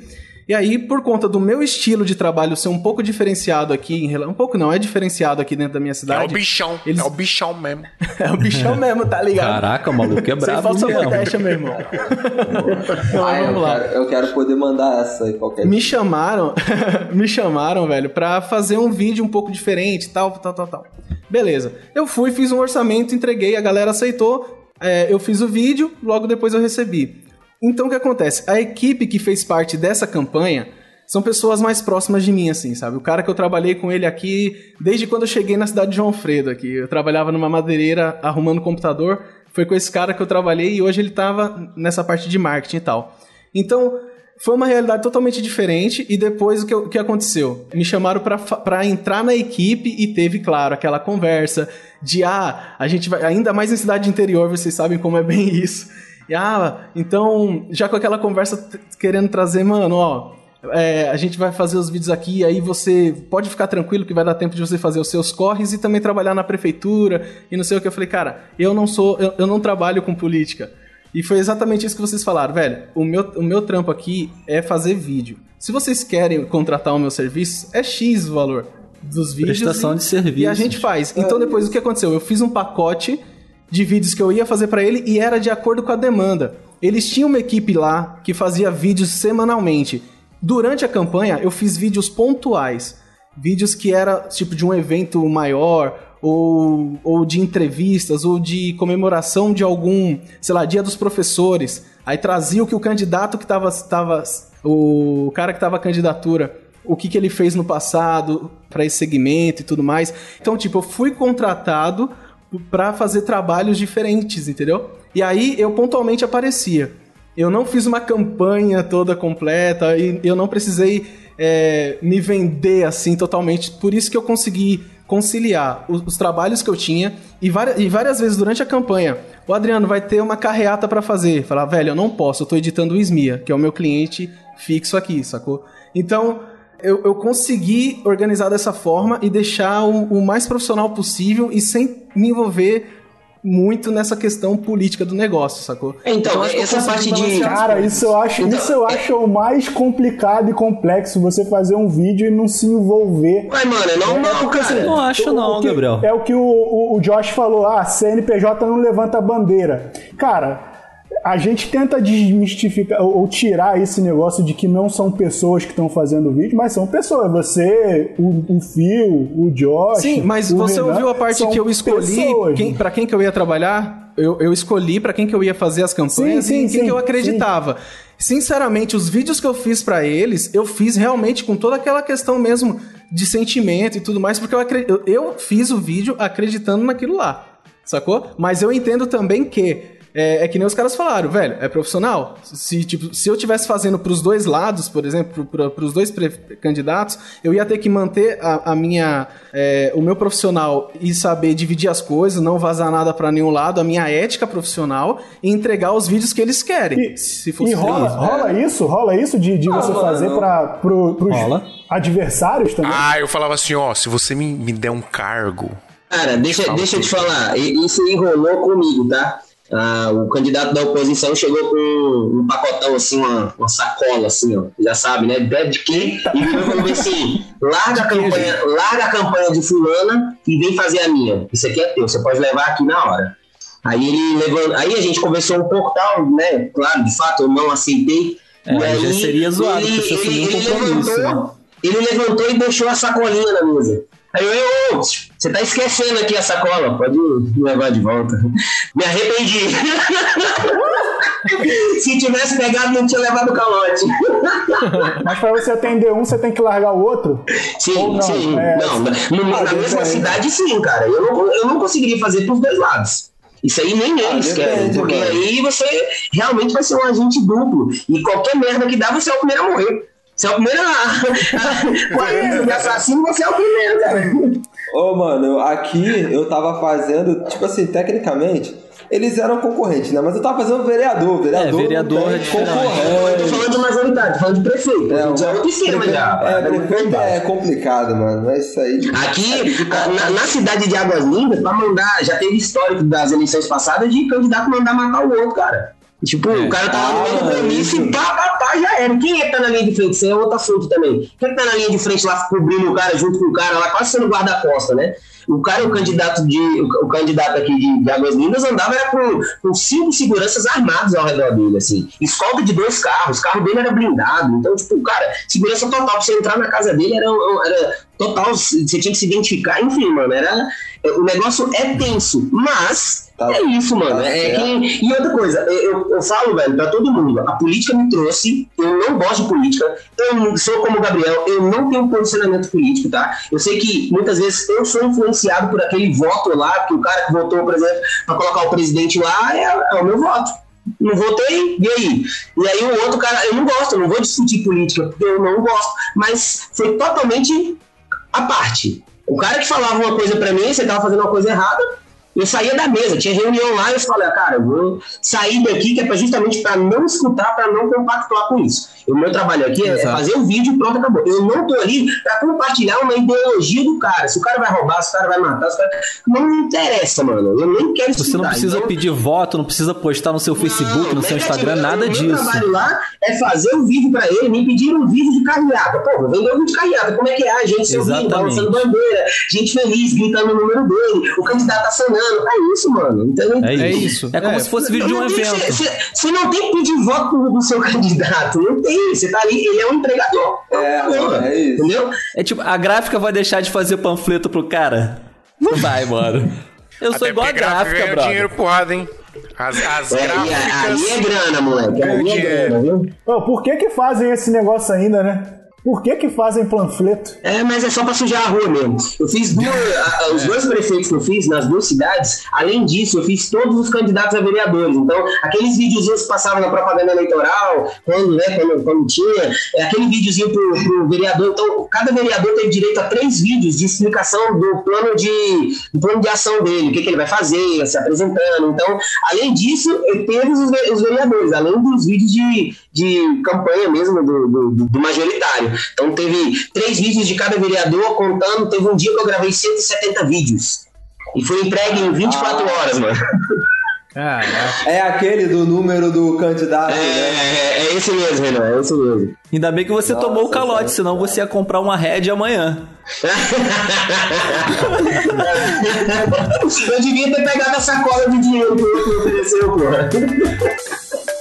E aí, por conta do meu estilo de trabalho ser um pouco diferenciado aqui, em rela- um pouco não, é diferenciado aqui dentro da minha É cidade. o bichão. Eles- É o bichão mesmo. É o bichão mesmo, tá ligado? Caraca, o maluco é Sem brabo falsa mesmo. modéstia, meu irmão. Não, Ai, eu, vamos lá. quero, eu quero poder mandar essa aí qualquer Me chamaram, me chamaram, velho, pra fazer um vídeo um pouco diferente, tal, tal, tal, tal. Beleza. Eu fui, fiz um orçamento, entreguei, a galera aceitou. é, eu fiz o vídeo, logo depois eu recebi. Então o que acontece? A equipe que fez parte dessa campanha são pessoas mais próximas de mim, assim, sabe? O cara que eu trabalhei com ele aqui desde quando eu cheguei na cidade de João Alfredo aqui. Eu trabalhava numa madeireira arrumando computador, Foi com esse cara que eu trabalhei e hoje ele tava nessa parte de marketing e tal. Então, foi uma realidade totalmente diferente e depois o que, o que aconteceu? Me chamaram para entrar na equipe e teve, claro, aquela conversa de, ah, a gente vai, ainda mais em cidade interior, vocês sabem como é bem isso. E, ah, então, já com aquela conversa querendo trazer, mano, ó, é, a gente vai fazer os vídeos aqui, aí você pode ficar tranquilo que vai dar tempo de você fazer os seus corres e também trabalhar na prefeitura e não sei o que. Eu falei, cara, eu não sou, eu, eu não trabalho com política. E foi exatamente isso que vocês falaram, velho. O meu, o meu trampo aqui é fazer vídeo. Se vocês querem contratar o meu serviço, é X o valor dos vídeos. Prestação e, de serviço. E a gente faz. Então depois o que aconteceu? Eu fiz um pacote de vídeos que eu ia fazer para ele e era de acordo com a demanda. Eles tinham uma equipe lá que fazia vídeos semanalmente. Durante a campanha, eu fiz vídeos pontuais. Vídeos que era tipo de um evento maior, ou, ou de entrevistas, ou de comemoração de algum, sei lá, dia dos professores. Aí trazia o que o candidato que estava. Tava, o cara que estava candidatura, o que, que ele fez no passado para esse segmento e tudo mais. Então, tipo, eu fui contratado para fazer trabalhos diferentes, entendeu? E aí eu pontualmente aparecia. Eu não fiz uma campanha toda completa e eu não precisei é, me vender assim totalmente. Por isso que eu consegui conciliar os, os trabalhos que eu tinha e várias, e várias, vezes durante a campanha. O Adriano vai ter uma carreata para fazer. Falar, velho, eu não posso, eu tô editando o Smia, que é o meu cliente fixo aqui, sacou? Então, eu, eu consegui organizar dessa forma e deixar o, o mais profissional possível e sem me envolver muito nessa questão política do negócio, sacou? Então, então essa parte de. Cara, isso eu acho, então, isso eu é- acho o mais complicado e complexo, você fazer um vídeo e não se envolver. Mas, mano, não, não, porque, assim, não acho não, que, Gabriel. É o que o, o, o Josh falou, ah, CNPJ não levanta bandeira. Cara, a gente tenta desmistificar ou tirar esse negócio de que não são pessoas que estão fazendo o vídeo, mas são pessoas. Você, o, o Phil, o Josh. Sim, mas você Renan, ouviu a parte que eu escolhi quem, para quem que eu ia trabalhar? Eu, eu escolhi para quem que eu ia fazer as campanhas sim, sim, e quem sim, que eu acreditava. Sinceramente, os vídeos que eu fiz para eles, eu fiz realmente com toda aquela questão mesmo de sentimento e tudo mais, porque eu, eu, eu fiz o vídeo acreditando naquilo lá, sacou? Mas eu entendo também que é, é, que nem os caras falaram, velho, é profissional. Se, tipo, se eu tivesse fazendo pros dois lados, por exemplo, pro, pro, pros dois candidatos, eu ia ter que manter a, a minha, é, o meu profissional e saber dividir as coisas, não vazar nada para nenhum lado, a minha ética profissional e entregar os vídeos que eles querem. E, se fosse e rola, isso, rola isso, rola isso de, de você fazer para pro, pros rola. adversários também? Ah, eu falava assim, ó, se você me, me der um cargo... Cara, deixa, deixa eu te falar, isso enrolou comigo, tá? Ah, o candidato da oposição chegou com um pacotão assim, uma, uma sacola assim, ó, já sabe, né? Bebe de quê? E falou assim: larga a campanha, larga a campanha de fulana e vem fazer a minha. Isso aqui é teu, você pode levar aqui na hora. Aí ele levou, aí a gente conversou um pouco tal, né? Claro, de fato, eu não aceitei. É, e aí, já seria zoado, ele, ele, compromisso. Levantou, né? Ele levantou e deixou a sacolinha na mesa. Aí eu, eu, você tá esquecendo aqui a sacola, pode levar de volta. Me arrependi. Se tivesse pegado, não tinha levado o calote. Mas para você atender um, você tem que largar o outro? Sim, não? sim. É... Não, na, ah, na mesma é... cidade, sim, cara. Eu não, eu não conseguiria fazer pros dois lados. Isso aí nem eles ah, querem, porque aí você realmente vai ser um agente duplo. E qualquer merda que dá, você é o primeiro a morrer. Você é o primeiro a. Com de assassino, você é o primeiro, cara. Ô, mano, aqui eu tava fazendo, tipo assim, tecnicamente, eles eram concorrentes, né? Mas eu tava fazendo vereador. Vereador, é, vereador é concorrente. Eu tô falando de majoritário, tô falando de prefeito. É, já é outro esquema já. É, prefeito é complicado, mano. Mas isso aí. Aqui, na, na, cidade de Águas Lindas, pra mandar, já teve histórico das eleições passadas de candidato mandar matar o outro, cara. Tipo, é. o cara tava no meio do comício e pá, pá, pá, já era. Quem é que tá na linha de frente? Isso é outro assunto também. Quem é que tá na linha de frente lá cobrindo o cara junto com o cara lá, quase sendo guarda-costa, né? O cara, o candidato de. O, candidato aqui de, de Águas Lindas andava era com, com cinco seguranças armados ao redor dele, assim. Escolta de dois carros, o carro dele era blindado. Então, tipo, cara, segurança total. Pra você entrar na casa dele era, era total. Você tinha que se identificar, enfim, mano, era. O negócio é tenso, mas Tá, É isso, mano. tá É certo. que... E outra coisa, eu, eu falo, velho, pra todo mundo, a política me trouxe, eu não gosto de política, eu sou como o Gabriel, eu não tenho posicionamento político, tá? Eu sei que muitas vezes eu sou influenciado por aquele voto lá, que o cara que votou, por exemplo, pra colocar o presidente lá é, é o meu voto. Não votei, e aí? E aí o outro cara, eu não gosto, eu não vou discutir política, porque eu não gosto, mas foi totalmente a parte. O cara que falava uma coisa pra mim, você tava fazendo uma coisa errada, eu saía da mesa, tinha reunião lá e eu falei, ah, cara, eu vou sair daqui que é pra, justamente para não escutar, para não compactuar com isso. O meu trabalho aqui é Exato. fazer o vídeo e pronto, acabou. Eu não tô ali para compartilhar uma ideologia do cara. Se o cara vai roubar, se o cara vai matar, se o cara... não me interessa, mano. Eu nem quero Você escutar. não precisa Então, pedir voto, não precisa postar no seu Facebook, no seu negativo. Instagram, Eu- nada o disso. Meu trabalho lá é fazer o vídeo pra ele, me pediram um vídeo de carreata. Pô, vendeu um vídeo de carreata. Como é que é? A gente sorrindo, Exatamente. balançando bandeira, gente feliz, gritando o número dele, o candidato acionando. É isso, mano. Então, É isso. É isso. É como É. se fosse vídeo de um evento. Você não tem que pedir voto do, seu candidato. Não tem. Você tá ali, ele é um empregador. É, Porra, é isso. Entendeu? É tipo, a gráfica vai deixar de fazer panfleto pro cara? Não vai, mano. Eu sou Até igual a gráfica, brother. dinheiro porrada, hein? As, as É, e aí gráficas. é grana, moleque. Aí é grana, viu? Ô, por que que fazem esse negócio ainda, né? Por que que fazem panfleto? É, mas é só pra sujar a rua mesmo. Eu fiz duas, a- a- os dois prefeitos que eu fiz nas duas cidades. Além disso, eu fiz todos os candidatos a vereadores. Então, aqueles videozinhos que passavam na propaganda eleitoral, quando, né, quando, quando tinha, é, aquele videozinho pro, pro vereador. Então, cada vereador teve direito a três vídeos de explicação do plano de, do plano de ação dele, o que, que ele vai fazer, se apresentando. Então, além disso, eu teve os, os vereadores, além dos vídeos de, de campanha mesmo do, do, do- majoritário. Então teve três vídeos de cada vereador contando. Teve um dia que eu gravei 170 vídeos. E foi entregue em 24 Ah. horas, mano. Caraca. É aquele do número do candidato, É, né? é, é esse mesmo, Renan, é esse mesmo. Ainda bem que você Nossa, tomou o calote, senão você ia comprar uma Red amanhã. eu devia ter pegado a sacola de dinheiro que eu ofereceu, porra.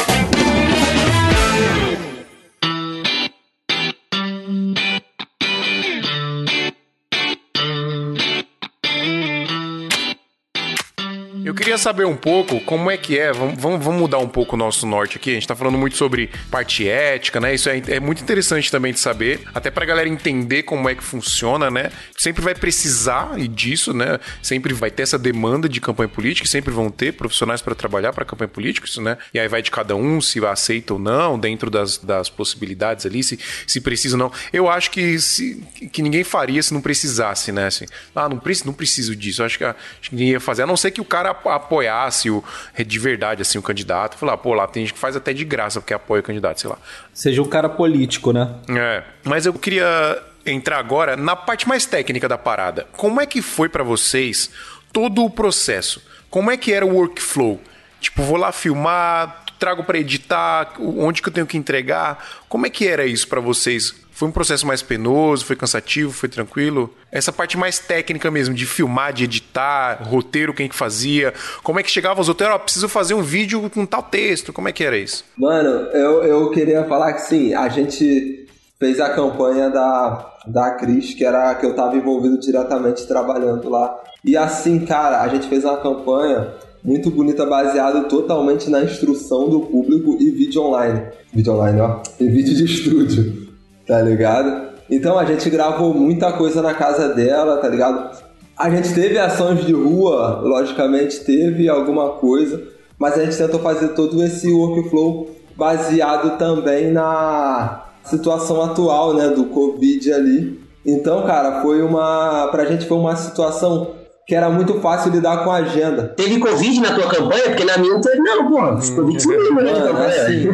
queria saber um pouco como é que é. Vamos, vamos, mudar um pouco o nosso norte aqui. A gente tá falando muito sobre parte ética, né? Isso é, é muito interessante também de saber, até pra galera entender como é que funciona, né? Sempre vai precisar disso, né? Sempre vai ter essa demanda de campanha política, sempre vão ter profissionais para trabalhar para campanha política, isso, né? E aí vai de cada um se aceita ou não, dentro das, das possibilidades ali, se, se precisa ou não. Eu acho que, se, que ninguém faria se não precisasse, né? Assim, ah, não, preciso, não preciso disso. Eu acho que, acho que ninguém ia fazer, a não ser que o cara apoiasse o, de verdade assim, o candidato. Falar, pô, lá tem gente que faz até de graça porque apoia o candidato, sei lá. Seja um cara político, né? É, mas eu queria entrar agora na parte mais técnica da parada. Como é que foi pra vocês todo o processo? Como é que era o workflow? Tipo, vou lá filmar, trago pra editar, onde que eu tenho que entregar? Como é que era isso pra vocês? Foi um processo mais penoso, foi cansativo, foi tranquilo? Essa parte mais técnica mesmo, de filmar, de editar, roteiro, quem que fazia? Como é que chegava os roteiros? Ó, preciso fazer um vídeo com tal texto. Como é que era isso? Mano, eu, eu queria falar que sim, a gente fez a campanha da, da Cris, que era que eu tava envolvido diretamente trabalhando lá. E assim, cara, a gente fez uma campanha muito bonita, baseada totalmente na instrução do público e vídeo online. Vídeo online, ó. E vídeo de estúdio, tá ligado? Então a gente gravou muita coisa na casa dela, tá ligado? A gente teve ações de rua, logicamente teve alguma coisa, mas a gente tentou fazer todo esse workflow baseado também na situação atual, né, do Covid ali. Então, cara, foi uma. Pra gente foi uma situação que era muito fácil lidar com a agenda. Teve Covid na tua campanha? Porque na minha não teve, não, pô. Os Covid sumiu Mano, campanha. assim,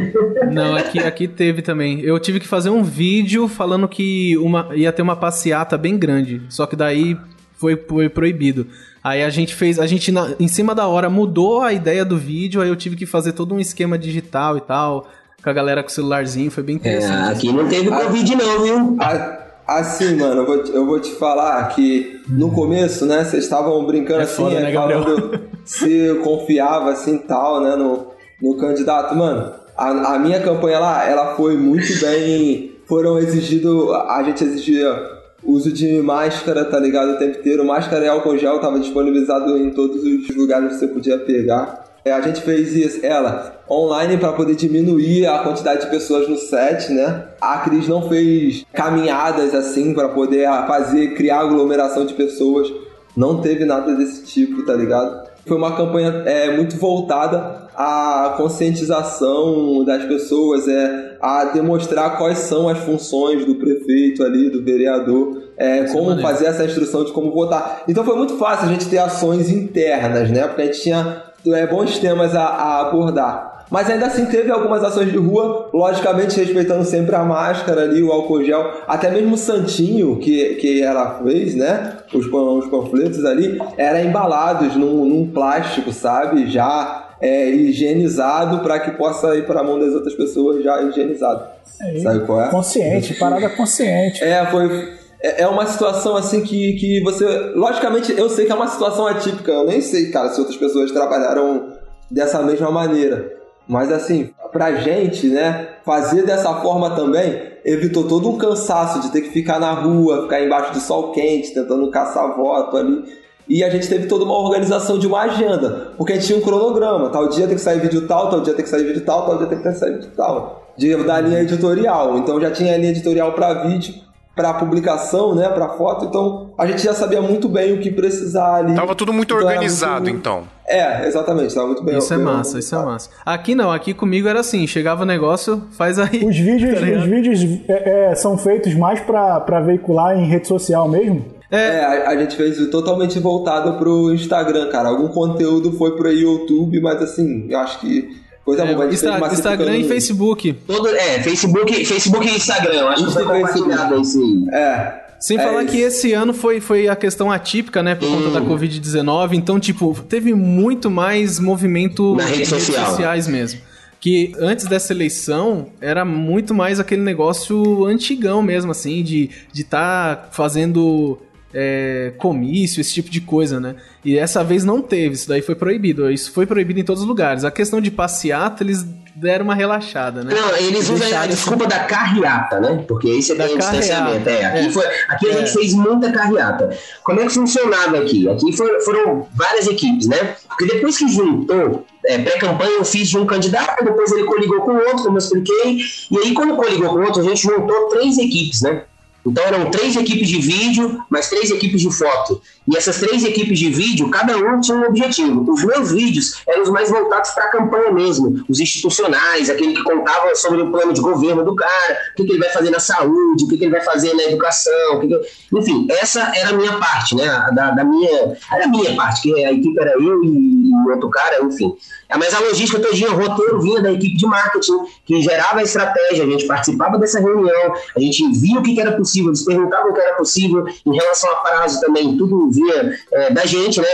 Não, aqui, aqui teve também. Eu tive que fazer um vídeo falando que uma, ia ter uma passeata bem grande. Só que daí foi, foi proibido. Aí a gente fez, a gente na- em cima da hora mudou a ideia do vídeo, aí eu tive que fazer todo um esquema digital e tal, com a galera com o celularzinho, foi bem É, interessante. aqui não teve Covid, não, viu? a- assim, mano, eu vou, te, eu vou te falar que no começo, né, vocês estavam brincando É assim, foda, é, né, falando se eu confiava assim tal, né, no, no candidato. Mano, a, a minha campanha lá, ela foi muito bem. Foram exigido, a gente exigia uso de máscara, tá ligado? O tempo inteiro. Máscara e álcool gel tava disponibilizado em todos os lugares que você podia pegar. É, a gente fez isso, ela online para poder diminuir a quantidade de pessoas no set, né? A Cris não fez caminhadas assim para poder fazer criar aglomeração de pessoas. Não teve nada desse tipo, tá ligado? Foi uma campanha é, muito voltada à conscientização das pessoas, é, a demonstrar quais são as funções do prefeito ali, do vereador, é, como maneiro. fazer essa instrução de como votar. Então foi muito fácil a gente ter ações internas, né? Porque a gente tinha é, bons temas a, a abordar. Mas ainda assim teve algumas ações de rua, logicamente respeitando sempre a máscara ali, o álcool gel, até mesmo o santinho que, que ela fez, né? Os, os panfletos ali, eram embalados num, num plástico, sabe? Já é, higienizado para que possa ir para a mão das outras pessoas já higienizado. Aí, Sabe qual é? Consciente, parada consciente. É, foi. É é uma situação assim que, que você. Logicamente, eu sei que é uma situação atípica. Eu nem sei, cara, se outras pessoas trabalharam dessa mesma maneira. Mas assim, pra gente, né, fazer dessa forma também evitou todo um cansaço de ter que ficar na rua, ficar embaixo do sol quente, tentando caçar voto ali. E a gente teve toda uma organização de uma agenda, porque a gente tinha um cronograma. Tal dia tem que sair vídeo tal, tal dia tem que sair vídeo tal, tal dia tem que sair vídeo tal. De, da linha editorial. Então já tinha a linha editorial para vídeo, para publicação, né, para foto. Então a gente já sabia muito bem o que precisar ali. Tava tudo muito Então, organizado, muito- então. É, exatamente, tava muito bem Isso é massa, isso é massa. Aqui não, aqui comigo era assim, chegava o negócio, faz aí. Os vídeos, Tá os vídeos é, é, são feitos mais pra, pra veicular em rede social mesmo? É, a, a gente fez totalmente voltado pro Instagram, cara. Algum conteúdo foi pro YouTube, mas assim, eu acho que coisa É, boa. Insta- Instagram e Facebook. Todo, é, Facebook, Facebook e Instagram. Acho que Isso foi compartilhado esse aí. É. Sem É falar isso. que esse ano foi, foi a questão atípica, né? Por conta da Covid-19. Então, tipo, teve muito mais movimento Na rede em social. sociais mesmo. Que antes dessa eleição era muito mais aquele negócio antigão mesmo, assim, de estar de tá fazendo é, comício, esse tipo de coisa, né? E essa vez não teve, isso daí foi proibido. Isso foi proibido em todos os lugares. A questão de passeata, eles deram uma relaxada, né? Não, eles usam a desculpa da carreata, né? Porque aí você tem o distanciamento. É, aqui é. foi, aqui a gente É. fez muita carreata. Como é que funcionava aqui? Aqui foram, foram várias equipes, né? Porque depois que juntou, é, pré-campanha eu fiz de um candidato, depois ele coligou com o outro, como eu expliquei. E aí, quando coligou com o outro, a gente juntou três equipes, né? Então eram três equipes de vídeo, mais três equipes de foto. E essas três equipes de vídeo, cada um tinha um objetivo. Os meus vídeos eram os mais voltados para a campanha mesmo, os institucionais, aquele que contava sobre o plano de governo do cara, o que, que ele vai fazer na saúde, o que, que ele vai fazer na educação, que que- enfim, essa era a minha parte, né? Da, da minha, era a minha parte, que a equipe era eu e o outro cara, enfim. Mas a logística todinha, o roteiro vinha da equipe de marketing, que gerava a estratégia, a gente participava dessa reunião, a gente via o que que era possível, eles perguntavam o que era possível em relação a prazo também, tudo vinha é, da gente, né,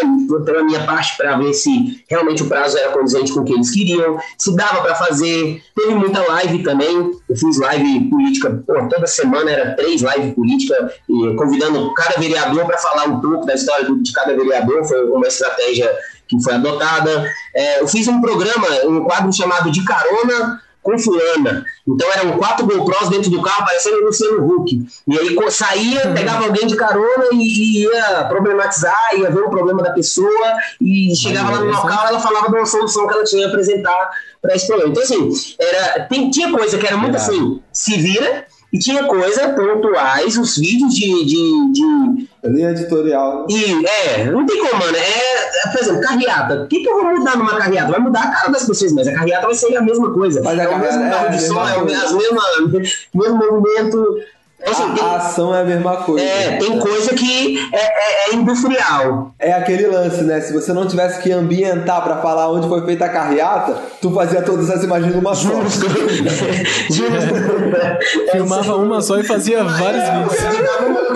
pela minha parte, para ver se realmente o prazo era condizente com o que eles queriam, se dava para fazer. Teve muita live também, eu fiz live política, pô, toda semana era três lives política, e convidando cada vereador para falar um pouco da história de cada vereador, foi uma estratégia que foi adotada. É, eu fiz um programa, um quadro chamado De Carona com fulana. Então eram quatro GoPros dentro do carro, parecendo o Luciano Huck. E aí saía, pegava alguém de carona e, e ia problematizar, ia ver o problema da pessoa e chegava lá no local, ela falava de uma solução que ela tinha a apresentar para esse problema. Então assim, era, tem, tinha coisa que era muito assim, se vira, e tinha coisa pontuais, os vídeos de, de, de, Linha editorial. E, é, não tem como, mano. É, é, por exemplo, carreata. O que, que eu vou mudar numa carreata? Vai mudar a cara das pessoas, mas a carreata vai ser a mesma coisa. Mas a é o carreata mesmo é carro de som, é o coisa. as mesmas, mesmo movimento. Assim, A, tem, a ação é a mesma coisa. é, tem coisa que é, é- é industrial. É aquele lance, né? Se você não tivesse que ambientar pra falar onde foi feita a carreata, tu fazia todas as imagens numa só. Justo. Justo. Filmava uma só e fazia vários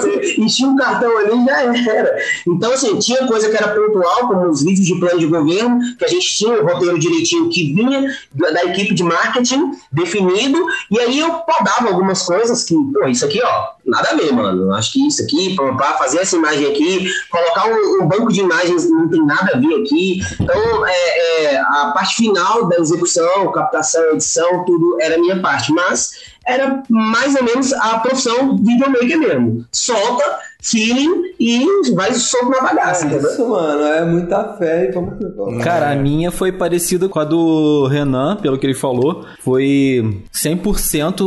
vídeos. Enchia um cartão ali e já era. Então, assim, tinha coisa que era pontual, como os vídeos de plano de governo, que a gente tinha o roteiro direitinho que vinha da, da equipe de marketing definido, e aí eu podava algumas coisas que, pô, isso aqui, ó, nada a ver, mano. Acho que isso aqui, pra fazer essa imagem aqui, colocar um, um banco de imagens não tem nada a ver aqui. Então, é, é, a parte final da execução, captação, edição, tudo era minha parte. Mas era mais ou menos a profissão videomaker mesmo. Solta, feeling e vai solto na bagaça, É entendeu? isso, mano. É muita fé e vamos que. Cara, a minha foi parecida com a do Renan, pelo que ele falou. Foi 100%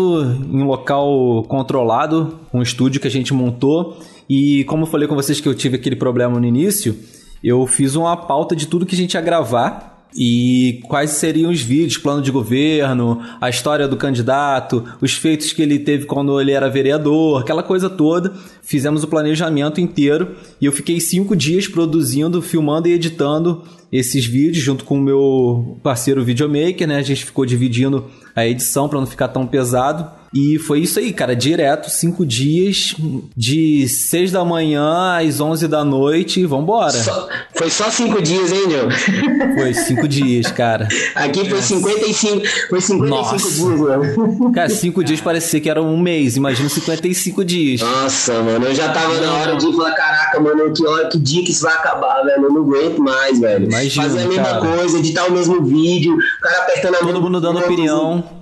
em um local controlado, um estúdio que a gente montou. E como eu falei com vocês que eu tive aquele problema no início, eu fiz uma pauta de tudo que a gente ia gravar. E quais seriam os vídeos, plano de governo, a história do candidato, os feitos que ele teve quando ele era vereador, aquela coisa toda. Fizemos o planejamento inteiro e eu fiquei cinco dias produzindo, filmando e editando esses vídeos junto com o meu parceiro videomaker, né? A gente ficou dividindo a edição para não ficar tão pesado. E foi isso aí, cara, direto, cinco dias, de seis da manhã às onze da noite, vambora. Só- foi só cinco dias, hein, Joe? Foi cinco dias, cara. Aqui foi 55, foi 55 Nossa. dias, mano. Cara, cinco dias parecia que era um mês, imagina 55 dias. Nossa, mano, eu já tava na hora de falar, caraca, mano, que hora, que dia que isso vai acabar, velho? Eu não aguento mais, velho. Imagina, Fazer a mesma cara. coisa, editar o mesmo vídeo, o cara apertando a mão. Todo mundo dando opinião.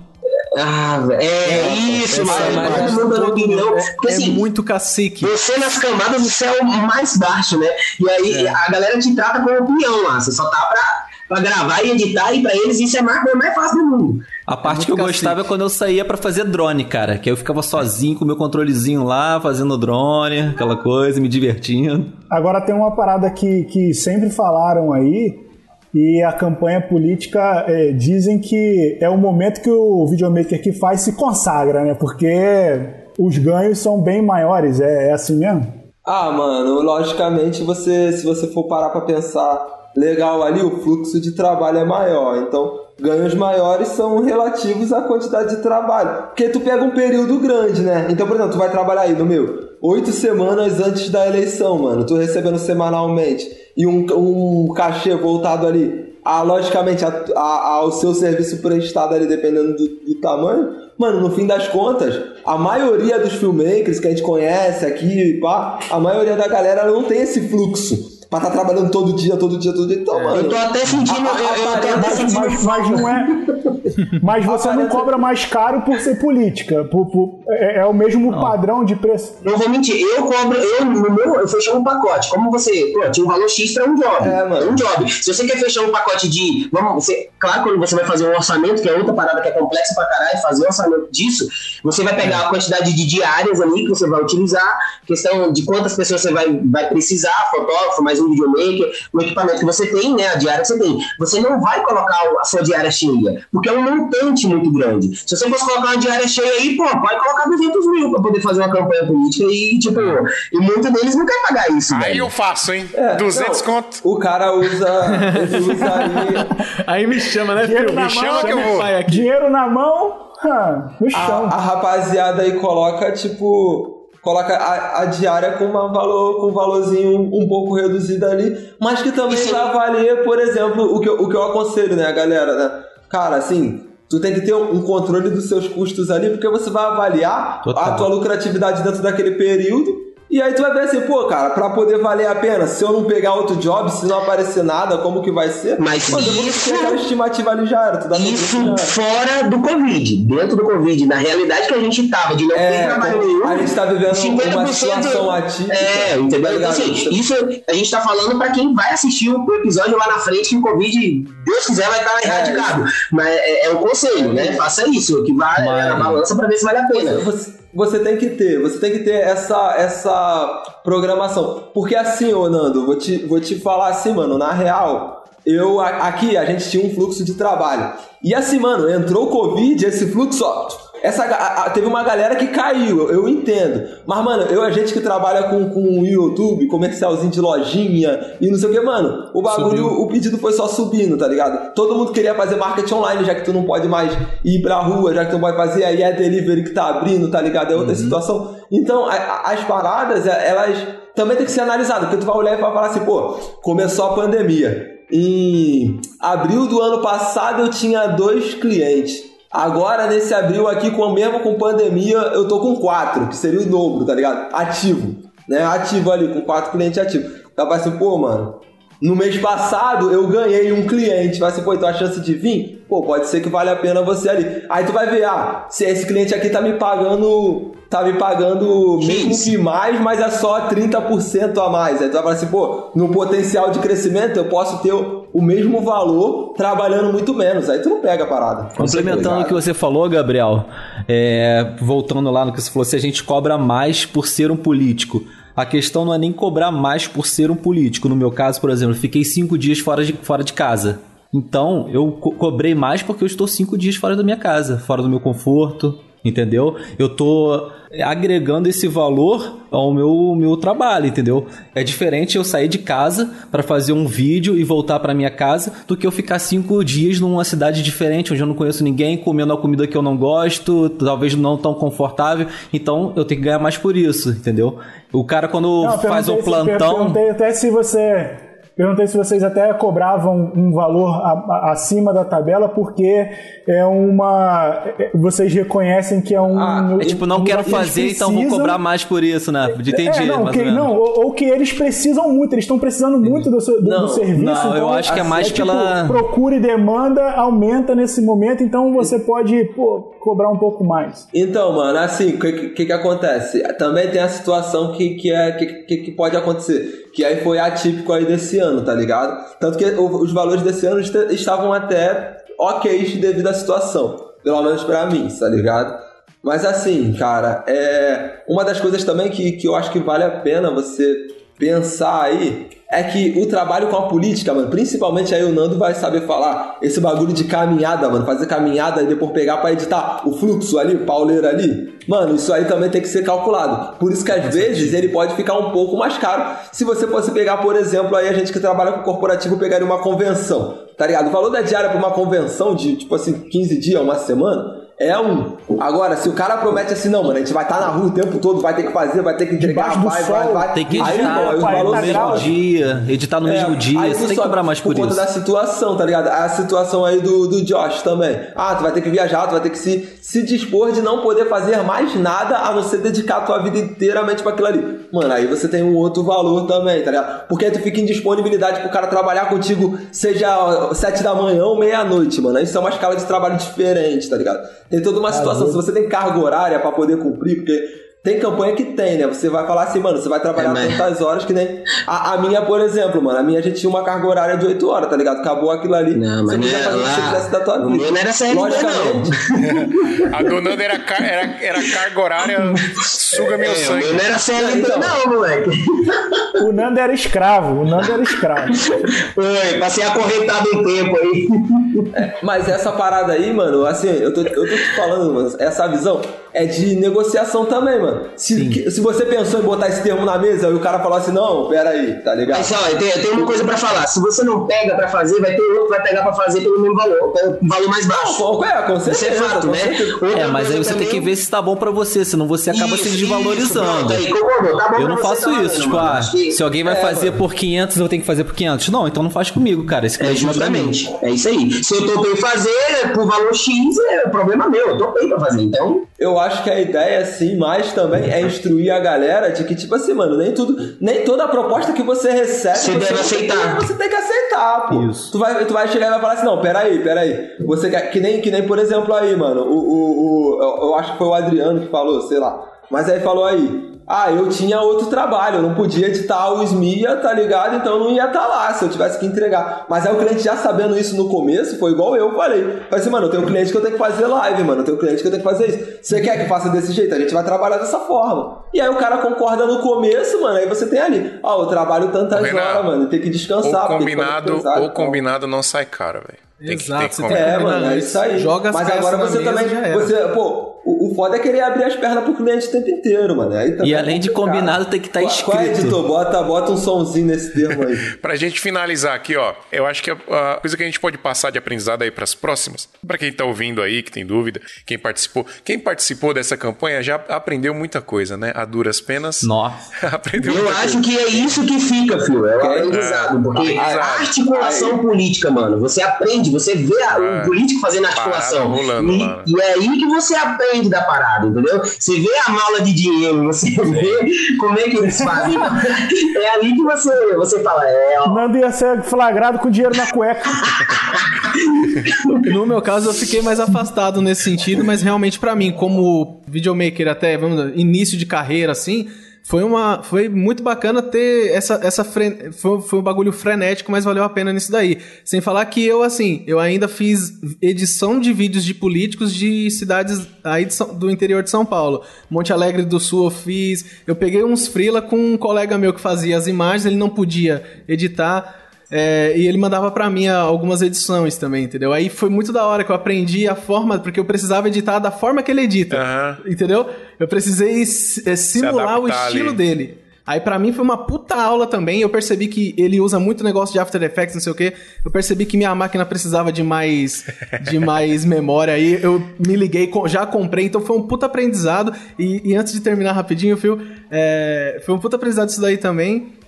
Ah, velho. É isso, Essa mano. Todo mundo opinião. mundo- Porque é, é assim, muito cacique. você nas camadas do céu mais baixo, né? E aí É. a galera te trata com opinião lá. Você só tá pra, pra gravar e editar, e pra eles isso é mais- mais fácil do mundo. A parte muito que eu cacique. gostava é quando eu saía pra fazer drone, cara. Que aí eu ficava sozinho com o meu controlezinho lá, fazendo drone, aquela coisa, me divertindo. Agora tem uma parada que, que sempre falaram aí, e a campanha política é, dizem que é o momento que o videomaker que faz se consagra, né? Porque os ganhos são bem maiores, é, é assim mesmo? Ah, mano, logicamente você, se você for parar pra pensar legal ali, o fluxo de trabalho é maior. Então, ganhos maiores são relativos à quantidade de trabalho. Porque tu pega um período grande, né? Então, por exemplo, tu vai trabalhar aí no meu, oito semanas antes da eleição, mano. Tu recebendo semanalmente. E um, um cachê voltado ali. A, logicamente, a- a- ao seu serviço prestado ali, dependendo do, do tamanho. Mano, no fim das contas, a maioria dos filmmakers que a gente conhece aqui, pá, a maioria da galera não tem esse fluxo pra estar trabalhando todo dia, todo dia, todo dia. Então, mano. Eu tô até sentindo. a- eu, eu tô até Mas, sentindo. mas, mas não é. Mas você não cobra mais caro por ser política. por- por- é, é o mesmo padrão de preço. Não vou mentir, eu cobro, eu no meu, eu fechei um pacote. Como você, pô, tinha um valor X pra um job. É, mano. Um job. Se você quer fechar um pacote de. Vamos, você, claro, quando você vai fazer um orçamento, que é outra parada que é complexa pra caralho, fazer um orçamento disso, você vai pegar a quantidade de diárias ali que você vai utilizar, questão de quantas pessoas você vai, vai precisar, fotógrafo, mais um videomaker, o equipamento que você tem, né? A diária que você tem. Você não vai colocar a sua diária cheia, porque é um montante muito grande. Se você fosse colocar uma diária cheia aí, pô, pode colocar 200 mil pra poder fazer uma campanha política e, tipo, e muitos deles não querem pagar isso. Aí velho. eu faço, hein? É, 200 não, conto. O cara usa. Ele usa aí. Aí me chama, né, Dinheiro filho? na Me mão, chama que eu vou. Pai aqui. Dinheiro na mão, ah, no A, chão. a rapaziada aí coloca, tipo. Coloca a, a diária com um valor, com um valorzinho um pouco reduzido ali, mas que também Isso- vai valer, por exemplo, o que, eu- o que eu aconselho, né, galera, né? Cara, assim, tu tem que ter um controle dos seus custos ali, porque você vai avaliar Total. a tua lucratividade dentro daquele período. E aí tu vai ver assim, pô, cara, pra poder valer a pena, se eu não pegar outro job, se não aparecer nada, como que vai ser? Mas Mano, isso- aquela estimativa ali já era, tu dá Isso já era. fora do Covid, dentro do Covid, na realidade que a gente tava, de não ter É, trabalho nenhum. a gente tá vivendo 50% uma situação atípica. É, tá entendeu? Então, ligado? assim, isso a gente tá falando pra quem vai assistir o episódio lá na frente, que o Covid, Deus quiser, vai estar erradicado. Mas é, é um conselho, né? Faça isso, que vai Mas- na balança pra ver se vale a pena. Você- você tem que ter, você tem que ter essa, essa programação. Porque assim, ô Nando, vou te, vou te falar assim, mano, na real, eu aqui a gente tinha um fluxo de trabalho. E assim, mano, entrou o Covid, esse fluxo, ó, essa, a, a, teve uma galera que caiu, eu, eu, entendo. Mas, mano, eu, a gente que trabalha com, com YouTube, comercialzinho de lojinha e não sei o que, mano, o bagulho, Subiu. o pedido foi só subindo, tá ligado? Todo mundo queria fazer marketing online, já que tu não pode mais ir pra rua, já que tu não pode fazer, aí é delivery que tá abrindo, tá ligado? É outra uhum. situação. Então, a, as paradas, é, elas também tem que ser analisadas, porque tu vai olhar e vai falar assim, pô, começou a pandemia. Em abril do ano passado eu tinha dois clientes. Agora, nesse abril aqui, com, mesmo com pandemia, eu tô com quatro, que seria o dobro, tá ligado? Ativo. Né? Ativo ali, com quatro clientes ativos. Então vai assim, pô, mano, no mês passado eu ganhei um cliente. Vai assim, pô, então a chance de vir? Pô, pode ser que vale a pena você ali. Aí tu vai ver, ah, se esse cliente aqui tá me pagando tá me pagando mesmo que mais, mas é só 30% a mais. Aí tu vai falar assim, pô, no potencial de crescimento eu posso ter o mesmo valor trabalhando muito menos. Aí tu não pega a parada. Complementando o que você falou, Gabriel, é, voltando lá no que você falou, se a gente cobra mais por ser um político. A questão não é nem cobrar mais por ser um político. No meu caso, por exemplo, fiquei cinco dias fora de, fora de casa. Então, eu co cobrei mais porque eu estou cinco dias fora da minha casa, fora do meu conforto, entendeu? Eu tô agregando esse valor ao meu, meu trabalho, entendeu? É diferente eu sair de casa para fazer um vídeo e voltar para minha casa do que eu ficar cinco dias numa cidade diferente, onde eu não conheço ninguém, comendo a comida que eu não gosto, talvez não tão confortável. Então eu tenho que ganhar mais por isso, entendeu? O cara quando não, faz o plantão. Eu perguntei até se você Perguntei se vocês até cobravam um valor a, a, acima da tabela, porque é uma. É, vocês reconhecem que é um. Ah, é tipo, não quero fazer, precisam, então vou cobrar mais por isso, né? De entendi. É, não, que, ou não ou, ou, que eles precisam muito, eles estão precisando muito do, do, não, do serviço. Não, então, eu acho que é mais é, tipo, pela. procura e demanda aumenta nesse momento, então você pode pô, cobrar um pouco mais. Então, mano, assim, o que, que, que, acontece? Também tem a situação que, que, é, que, que pode acontecer que aí foi atípico aí desse ano, tá ligado? Tanto que os valores desse ano estavam até ok devido à situação, pelo menos para mim, tá ligado? Mas assim, cara, é uma das coisas também que, que eu acho que vale a pena você pensar aí é que o trabalho com a política, mano, principalmente aí o Nando vai saber falar esse bagulho de caminhada, mano, fazer caminhada e depois pegar para editar o fluxo ali, pauleira ali. Mano, isso aí também tem que ser calculado. Por isso que às vezes ele pode ficar um pouco mais caro. Se você fosse pegar, por exemplo, aí a gente que trabalha com corporativo pegaria uma convenção, tá ligado? O valor da diária para uma convenção de, tipo assim, 15 dias, uma semana, é um. Agora, se o cara promete assim, não, mano, a gente vai estar tá na rua o tempo todo, vai ter que fazer, vai ter que entregar, vai, vai, vai. Tem que editar aí, no mesmo dia, editar no é, mesmo dia, você tem que cobrar mais por, por isso. Por conta da situação, tá ligado? A situação aí do, do Josh também. Ah, tu vai ter que viajar, tu vai ter que se, se dispor de não poder fazer mais nada a não ser dedicar a tua vida inteiramente para aquilo ali. Mano, aí você tem um outro valor também, tá ligado? Porque aí tu fica em disponibilidade pro cara trabalhar contigo, seja sete da manhã ou meia-noite, mano. Isso é uma escala de trabalho diferente, tá ligado? Tem toda uma situação. Se você tem carga horária para poder cumprir, porque tem campanha que tem, né? Você vai falar assim, mano, você vai trabalhar é, tantas horas que nem. A, a, minha, por exemplo, mano, a minha a gente tinha uma carga horária de 8 horas, tá ligado? Acabou aquilo ali. Não, mas você podia fazer o que você quisesse da tua vida. Não era CLT, Logicamente. não. a do Nando era, era, era carga horária, suga meu é, sangue. Não era CLT, então, não, moleque. O Nando era escravo, o Nando era escravo. Oi, passei acorrentado um tempo aí. É, mas essa parada aí, mano, assim, eu tô, eu tô te falando, mano, essa visão é de negociação também, mano. Se, se você pensou em botar esse termo na mesa e o cara falou assim, não, pera aí, tá ligado? Mas olha, tem, tem uma coisa pra falar. Se você não pega pra fazer, vai ter outro que vai pegar pra fazer pelo mesmo valor, pelo valor mais baixo. Não, é, com certeza. Isso é fato, né? É, mas aí você também... tem que ver se tá bom pra você, senão você acaba isso, se desvalorizando. Isso, pronto, tá eu não faço tá isso, tipo, ah, se alguém vai é, fazer mano. por 500, eu tenho que fazer por 500. Não, então não faz comigo, cara. Esse é, justamente. É isso aí. Se eu topei fazer por valor X, é problema meu. Eu topei pra fazer, então... Eu acho que a ideia, sim, mais também é instruir a galera de que, tipo assim, mano, nem tudo, nem toda a proposta que você recebe. Você, você deve aceitar. Você tem que aceitar, pô. Isso. Tu vai, tu vai chegar e vai falar assim, não, peraí, peraí. Você quer, que nem, que nem, por exemplo, aí, mano, o, o, o eu, eu acho que foi o Adriano que falou, sei lá. Mas aí falou aí, ah, eu tinha outro trabalho, eu não podia editar o SMIA, tá ligado? Então eu não ia estar tá lá se eu tivesse que entregar. Mas aí o cliente já sabendo isso no começo, foi igual eu falei. Falei assim, mano, eu tenho um cliente que eu tenho que fazer live, mano, eu tenho um cliente que eu tenho que fazer isso. Você quer que faça desse jeito? A gente vai trabalhar dessa forma. E aí o cara concorda no começo, mano, aí você tem ali, ó, oh, eu trabalho tantas horas, mano, tem que descansar. Ou combinado, ou combinado não sai caro, velho. Tem Exato, que, tem que é, mano, é isso aí. Joga Mas agora você também. Você, pô, o, o foda é querer abrir as pernas pro cliente o tempo inteiro, mano. Aí e além é de combinado, tem que estar tá escrito. Qual é, editor? Bota, bota um somzinho nesse termo aí. pra gente finalizar aqui, ó, eu acho que a, a, coisa que a gente pode passar de aprendizado aí pras próximas, pra quem tá ouvindo aí, que tem dúvida, quem participou, quem participou dessa campanha já aprendeu muita coisa, né? A duras penas. Nossa. aprendeu Eu acho coisa. que é isso que fica, filho. É o aprendizado. Porque a articulação política, mano, você aprende, você vê a, o político fazendo articulação. Rolando, e, e é aí que você aprende da parada, entendeu? Você vê a mala de dinheiro, você vê como é que eles fazem. é ali que você, você fala, é. Ó. Nando ia ser flagrado com dinheiro na cueca. no meu caso, eu fiquei mais afastado nesse sentido, mas realmente para mim, como videomaker até vamos, início de carreira assim foi uma foi muito bacana ter essa essa fre... foi, foi um bagulho frenético, mas valeu a pena nisso daí. Sem falar que eu assim, eu ainda fiz edição de vídeos de políticos de cidades aí São, do interior de São Paulo. Monte Alegre do Sul eu fiz. Eu peguei uns freela com um colega meu que fazia as imagens, ele não podia editar. É, e ele mandava para mim algumas edições também, entendeu? Aí foi muito da hora que eu aprendi a forma, porque eu precisava editar da forma que ele edita, uhum. entendeu? Eu precisei é, simular o estilo ali. dele. Aí para mim foi uma puta aula também. Eu percebi que ele usa muito negócio de After Effects, não sei o quê. Eu percebi que minha máquina precisava de mais de mais memória. Aí eu me liguei, já comprei. Então foi um puta aprendizado. E, e antes de terminar rapidinho, Phil, é, foi um puta aprendizado isso daí também.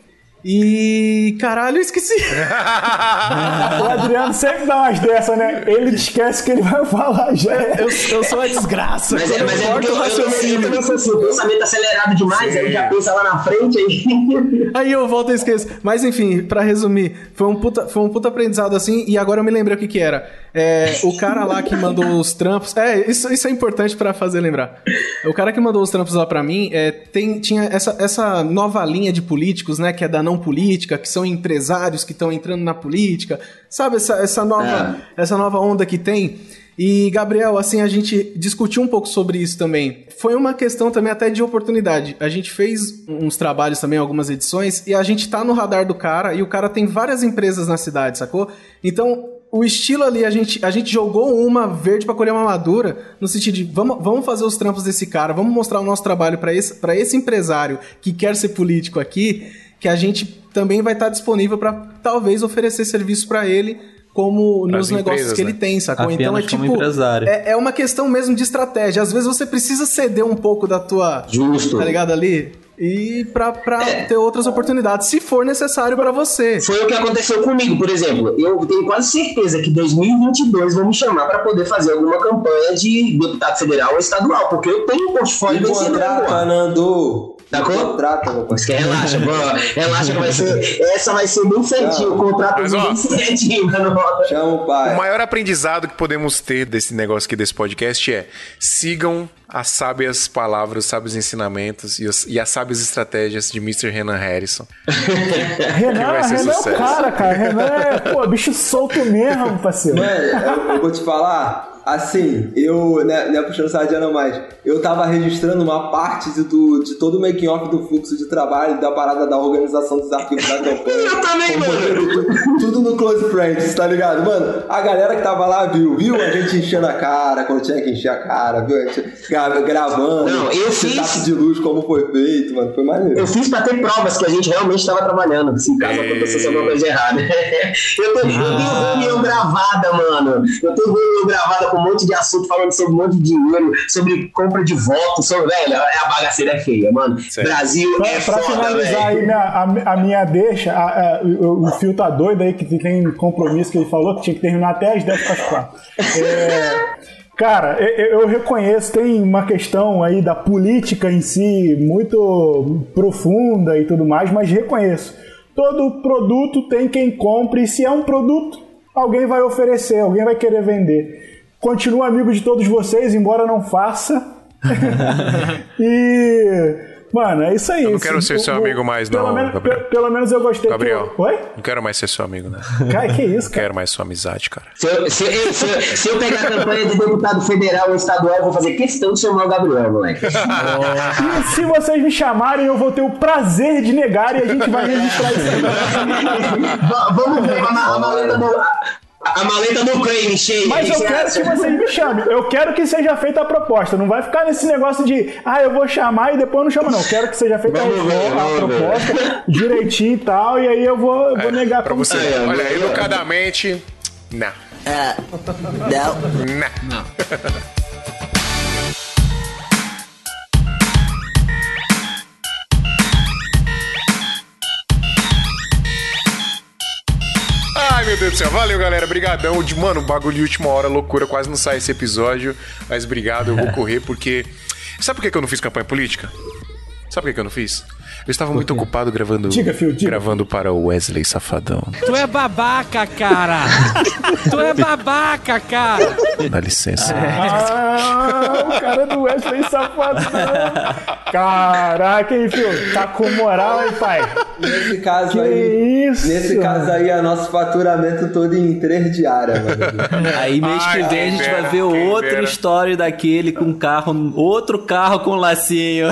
E. Caralho, eu esqueci. o Adriano sempre dá umas dessas, né? Ele esquece que ele vai falar já. Eu, eu sou uma desgraça. Mas, é, mas é porque eu, eu, eu, assim, o pensamento acelerado demais, Sim. aí já pensa lá na frente. Aí, aí eu volto e esqueço. Mas enfim, pra resumir, foi um puta, foi um puta aprendizado assim, e agora eu me lembrei o que que era. É, o cara lá que mandou os trampos. É, isso, isso é importante para fazer lembrar. O cara que mandou os trampos lá para mim é, tem, tinha essa, essa nova linha de políticos, né? Que é da não política, que são empresários que estão entrando na política. Sabe essa, essa, nova, é. essa nova onda que tem? E, Gabriel, assim, a gente discutiu um pouco sobre isso também. Foi uma questão também até de oportunidade. A gente fez uns trabalhos também, algumas edições, e a gente tá no radar do cara, e o cara tem várias empresas na cidade, sacou? Então, o estilo ali, a gente, a gente jogou uma verde para colher uma madura, no sentido de vamos, vamos fazer os trampos desse cara, vamos mostrar o nosso trabalho para esse, esse empresário que quer ser político aqui, que a gente também vai estar disponível para talvez oferecer serviço para ele como nos negócios que né? ele tem, sacou? Apenas então é tipo é, é, uma questão mesmo de estratégia. Às vezes você precisa ceder um pouco da tua, Justo. tá ligado ali? E para é. ter outras oportunidades, se for necessário para você. Foi o que aconteceu comigo, por exemplo. Eu tenho quase certeza que 2022 vão me chamar para poder fazer alguma campanha de deputado federal ou estadual, porque eu tenho um portfólio vencedor. Nando. Tá com? Contrata, meu parceiro. Relaxa, pô. Relaxa que vai ser. Essa vai ser bem certinho. O contrato Mas, ó, bem certinho, mano. Chama o pai. O maior aprendizado que podemos ter desse negócio aqui, desse podcast, é sigam as sábias palavras, os sábios ensinamentos e, os, e as sábias estratégias de Mr. Renan Harrison. Renan, Renan é o cara, cara. Renan é, pô, bicho solto mesmo, parceiro. Mano, eu, eu vou te falar, assim, eu, né, né puxando sardinha mais, eu tava registrando uma parte de, do, de todo o making off do fluxo de trabalho, da parada da organização dos arquivos da campanha. eu também, mano. Tudo no Close Friends, tá ligado? Mano, a galera que tava lá viu, viu a gente enchendo a cara, quando tinha que encher a cara, viu? A gente gravando, Não, eu fiz... de luz, como foi feito, mano, foi maneiro. Eu fiz pra ter provas que a gente realmente tava trabalhando, se caso é... acontecesse alguma coisa errada. eu, tenho, ah. eu tenho reunião gravada, mano. Eu tenho reunião gravada com um monte de assunto falando sobre um monte de dinheiro, sobre compra de votos, sobre, velho, é a bagaceira é feia, mano. Certo. Brasil pra, é pra foda, finalizar aí minha, a, a, minha deixa, a, a, o, o Fio tá doido aí, que tem compromisso que ele falou que tinha que terminar até as 10 para as 4. É, Cara, eu, reconheço, tem uma questão aí da política em si muito profunda e tudo mais, mas reconheço. Todo produto tem quem compre, e se é um produto, alguém vai oferecer, alguém vai querer vender. Continuo amigo de todos vocês, embora não faça. e Mano, é isso aí. Eu não quero ser seu amigo mais, pelo não, Menos, Gabriel. pe- pelo menos eu gostei. que Gabriel. eu- Oi? Não quero mais ser seu amigo, né? Cara, que isso, Não cara? quero mais sua amizade, cara. Se eu, se, ei, se eu- se eu pegar a campanha de deputado federal ou estadual, eu vou fazer questão de chamar o Gabriel, moleque. E se vocês me chamarem, eu vou ter o prazer de negar e a gente vai registrar isso Vamos ver a, ma- a. A, a maleta do creme cheia. Mas eu você quero acha? que vocês me chamem. Eu quero que seja feita a proposta. Não vai ficar nesse negócio de, ah, eu vou chamar e depois não chama, não. Eu quero que seja feita a, Vamos ver, a vamos ver. proposta direitinho e tal, e aí eu vou, eu vou negar Pra você, É, olha, é. educadamente. Não. Não. Não. Ai, meu Deus do céu. Valeu, galera. Brigadão. De, mano, bagulho de última hora, loucura. Quase não sai esse episódio. Mas obrigado, eu vou correr porque... Sabe por que eu não fiz campanha política? Sabe por que eu não fiz? Eu estava muito ocupado gravando... Diga, Phil, diga. Gravando para o Wesley Safadão. Tu é babaca, cara! tu é babaca, cara! Dá licença. Ah, o cara do Wesley Safadão. Caraca, hein, Fio? Tá com moral, hein, pai? Nesse caso Que aí. isso? Nesse caso aí, é nosso faturamento todo em três diárias, mano. Aí mês Ai, que vem a gente vai ver outra história daquele com carro, outro carro com lacinho.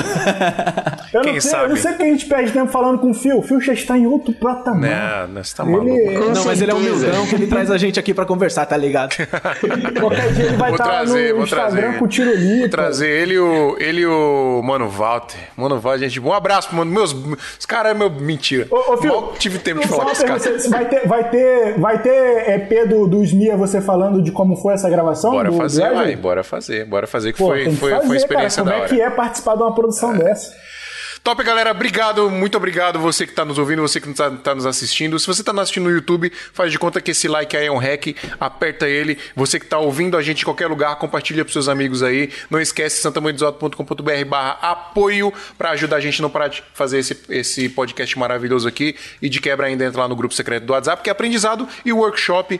Eu Quem não, sei, sabe? eu não sei porque a gente perde tempo falando com o Fio. O Fio já está em outro patamar. Não, não, você tá maluco. Ele, Não, mas ele é certeza. humildão que ele traz a gente aqui pra conversar, tá ligado? qualquer dia ele vai estar trazer, no Instagram trazer. com o Tirolito. Vou trazer ele e o, ele o Mano Walter. Mano Walter, gente. Um abraço, mano. Meus, os caras é meu. Mentira. Ô, ô, Mal tive tempo de falar com esse cara. você- Vai ter, vai ter, vai ter EP do, do Smia você falando de como foi essa gravação? Bora do, fazer, do vai. Bora fazer. Bora fazer, que Pô, foi, que foi, fazer, foi uma experiência cara. da Como hora. é que é participar de uma produção dessa? Top, galera. Obrigado, muito obrigado você que tá nos ouvindo, você que tá, tá nos assistindo. Se você tá nos assistindo no YouTube, faz de conta que esse like aí é um hack, aperta ele. Você que tá ouvindo a gente em qualquer lugar, compartilha pros seus amigos aí. Não esquece, santamanhodesalto.com.br barra apoio pra ajudar a gente a não parar de fazer esse, esse podcast maravilhoso aqui. E de quebra ainda entra lá no grupo secreto do WhatsApp, que é aprendizado e workshop.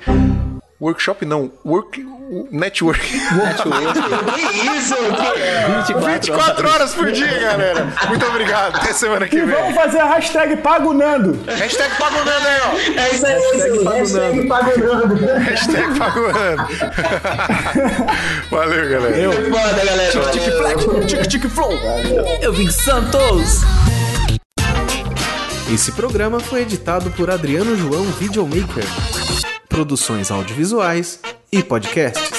Workshop não, work, network. Que isso? Que... 24 horas por dia, galera. Muito obrigado. Até semana que E vem. vamos fazer a hashtag Pago Nando. Hashtag Pagunando aí, ó. É isso aí, é. Hashtag pagando. Hashtag Pagunando. Valeu, galera. Foda, galera. Tic Tic Flow. Eu vim de Santos! Esse programa foi editado por Adriano João Videomaker. Produções audiovisuais e podcasts.